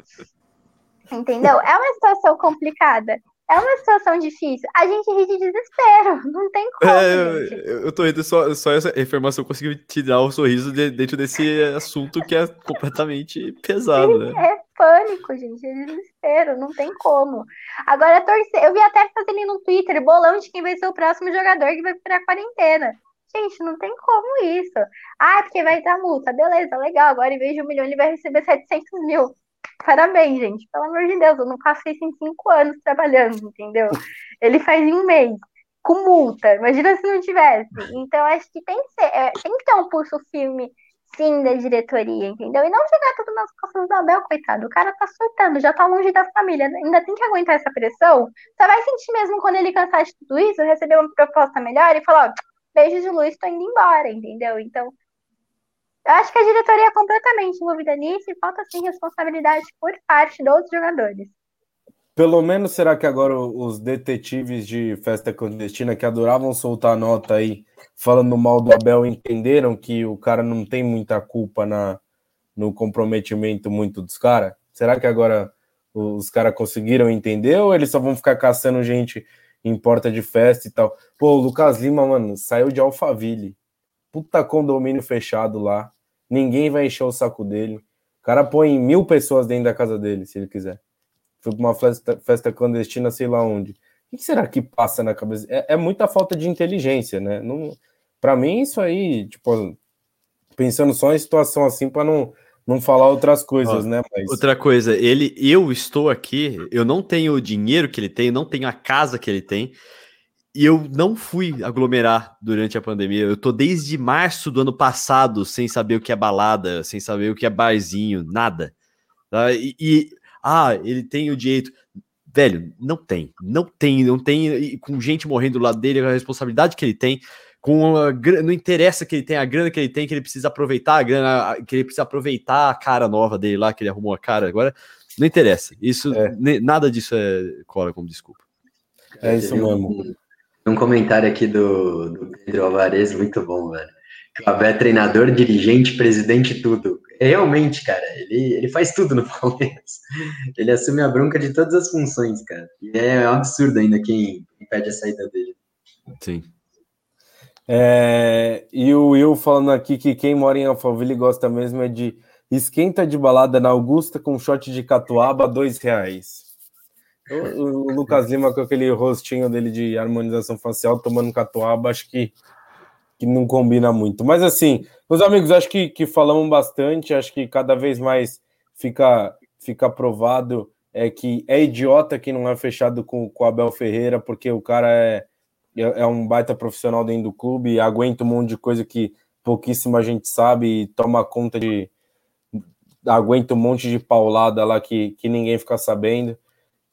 Entendeu? É uma situação complicada. É uma situação difícil. A gente ri de desespero. Não tem como. É, eu tô rindo só, só essa informação conseguiu te dar o um sorriso de, dentro desse assunto que é completamente pesado, né? É pânico, gente. É desespero. Não tem como. Agora, torcer. Eu vi até fazendo no Twitter bolão de quem vai ser o próximo jogador que vai a quarentena. Gente, não tem como isso. Ah, é porque vai dar multa. Beleza, legal. Agora, em vez de um milhão, ele vai receber 700 mil. Parabéns, gente. Pelo amor de Deus, eu não faço isso em cinco anos trabalhando, entendeu? Ele faz em um mês, com multa. Imagina se não tivesse. Então, acho que tem que, ser, é, tem que ter um pulso firme, sim da diretoria, entendeu? E não jogar tudo nas costas do Abel, coitado. O cara tá surtando, já tá longe da família, ainda tem que aguentar essa pressão. Você vai sentir mesmo quando ele cansar de tudo isso, receber uma proposta melhor e falar, ó, beijo de luz, tô indo embora, entendeu? Então, eu acho que a diretoria é completamente envolvida nisso e falta sim responsabilidade por parte dos jogadores. Pelo menos será que agora os detetives de festa clandestina que adoravam soltar nota aí falando mal do Abel entenderam que o cara não tem muita culpa na, no comprometimento muito dos caras? Será que agora os caras conseguiram entender ou eles só vão ficar caçando gente em porta de festa e tal? Pô, o Lucas Lima, mano, saiu de Alphaville. Puta condomínio fechado lá. Ninguém vai encher o saco dele. O cara põe mil pessoas dentro da casa dele, se ele quiser foi para uma festa, festa clandestina, sei lá onde. O que será que passa na cabeça? É, é muita falta de inteligência, né? Para mim, isso aí, tipo, pensando só em situação assim, para não, não falar outras coisas, Ó, né? Mas... Outra coisa, ele, eu estou aqui, eu não tenho o dinheiro que ele tem, não tenho a casa que ele tem, e eu não fui aglomerar durante a pandemia. Eu tô desde março do ano passado sem saber o que é balada, sem saber o que é barzinho, nada. Tá? E, e ah, ele tem o direito. Velho, não tem, não tem, não tem, com gente morrendo do lado dele, a responsabilidade que ele tem, com a, não interessa que ele tem a grana que ele tem, que ele precisa aproveitar a grana, que ele precisa aproveitar a cara nova dele lá, que ele arrumou a cara agora, não interessa. Isso, é. nada disso é cola como desculpa. É isso mesmo. Um comentário aqui do, do Pedro Alvarez, muito bom, velho. O Abel é treinador, dirigente, presidente, tudo. Realmente, cara, ele, ele faz tudo no Palmeiras. Ele assume a bronca de todas as funções, cara. E é um absurdo ainda quem impede a saída dele. Sim. É, e o Will falando aqui que quem mora em Alphaville gosta mesmo é de esquenta de balada na Augusta com shot de catuaba, dois reais. O, o Lucas Lima com aquele rostinho dele de harmonização facial tomando catuaba, acho que que não combina muito. Mas assim, meus amigos, acho que, que falamos bastante, acho que cada vez mais fica, fica provado é que é idiota que não é fechado com, com o Abel Ferreira, porque o cara é, é, é um baita profissional dentro do clube, aguenta um monte de coisa que pouquíssima gente sabe e toma conta de. aguenta um monte de paulada lá que, que ninguém fica sabendo.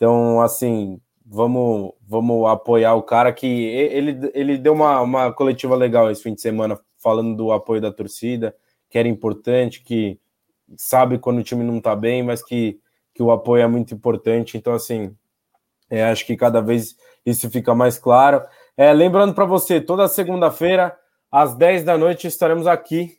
Então, assim, vamos, vamos apoiar o cara que ele, ele deu uma, uma coletiva legal esse fim de semana, falando do apoio da torcida, que era importante, que sabe quando o time não está bem, mas que, que o apoio é muito importante. Então, assim, é, acho que cada vez isso fica mais claro. É, lembrando para você, toda segunda-feira, às 10 da noite, estaremos aqui,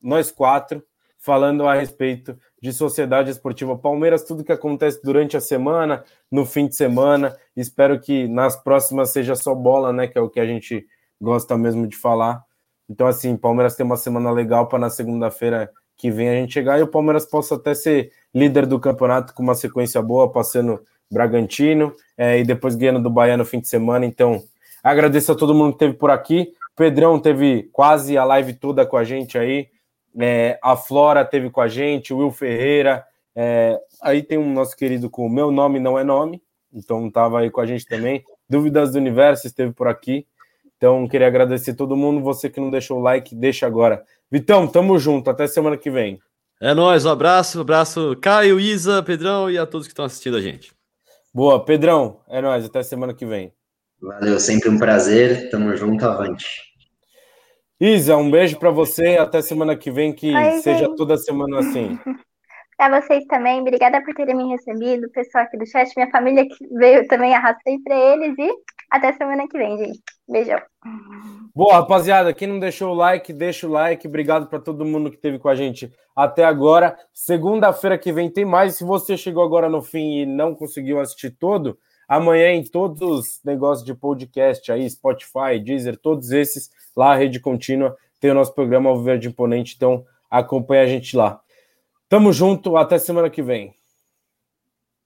nós quatro, falando a respeito de Sociedade Esportiva Palmeiras, tudo que acontece durante a semana, no fim de semana. Espero que nas próximas seja só bola, né? Que é o que a gente gosta mesmo de falar. Então, assim, Palmeiras tem uma semana legal para na segunda-feira que vem a gente chegar e o Palmeiras possa até ser líder do campeonato com uma sequência boa, passando Bragantino é, e depois ganhando do Bahia no fim de semana. Então, agradeço a todo mundo que esteve por aqui. Pedrão teve quase a live toda com a gente aí. É, a Flora teve com a gente, o Will Ferreira. É, aí tem um nosso querido com o meu nome não é nome, então estava aí com a gente também. Dúvidas do Universo esteve por aqui. Então, queria agradecer todo mundo. Você que não deixou o like, deixa agora. Vitão, tamo junto. Até semana que vem. É nóis, um abraço, um abraço, Caio, Isa, Pedrão e a todos que estão assistindo a gente. Boa, Pedrão, é nóis, até semana que vem. Valeu, sempre um prazer. Tamo junto, avante. Isa, um beijo para você. Até semana que vem, que Oi, seja gente. toda semana assim. Para vocês também, obrigada por terem me recebido, o pessoal aqui do chat, minha família que veio também, arrastei para eles e até semana que vem, gente. Beijão. Boa, rapaziada, quem não deixou o like, deixa o like. Obrigado para todo mundo que esteve com a gente até agora. Segunda-feira que vem tem mais. Se você chegou agora no fim e não conseguiu assistir todo, amanhã em todos os negócios de podcast aí, Spotify, Deezer, todos esses lá, a rede contínua, tem o nosso programa Ao Verde Imponente, então acompanha a gente lá. Tamo junto, até semana que vem.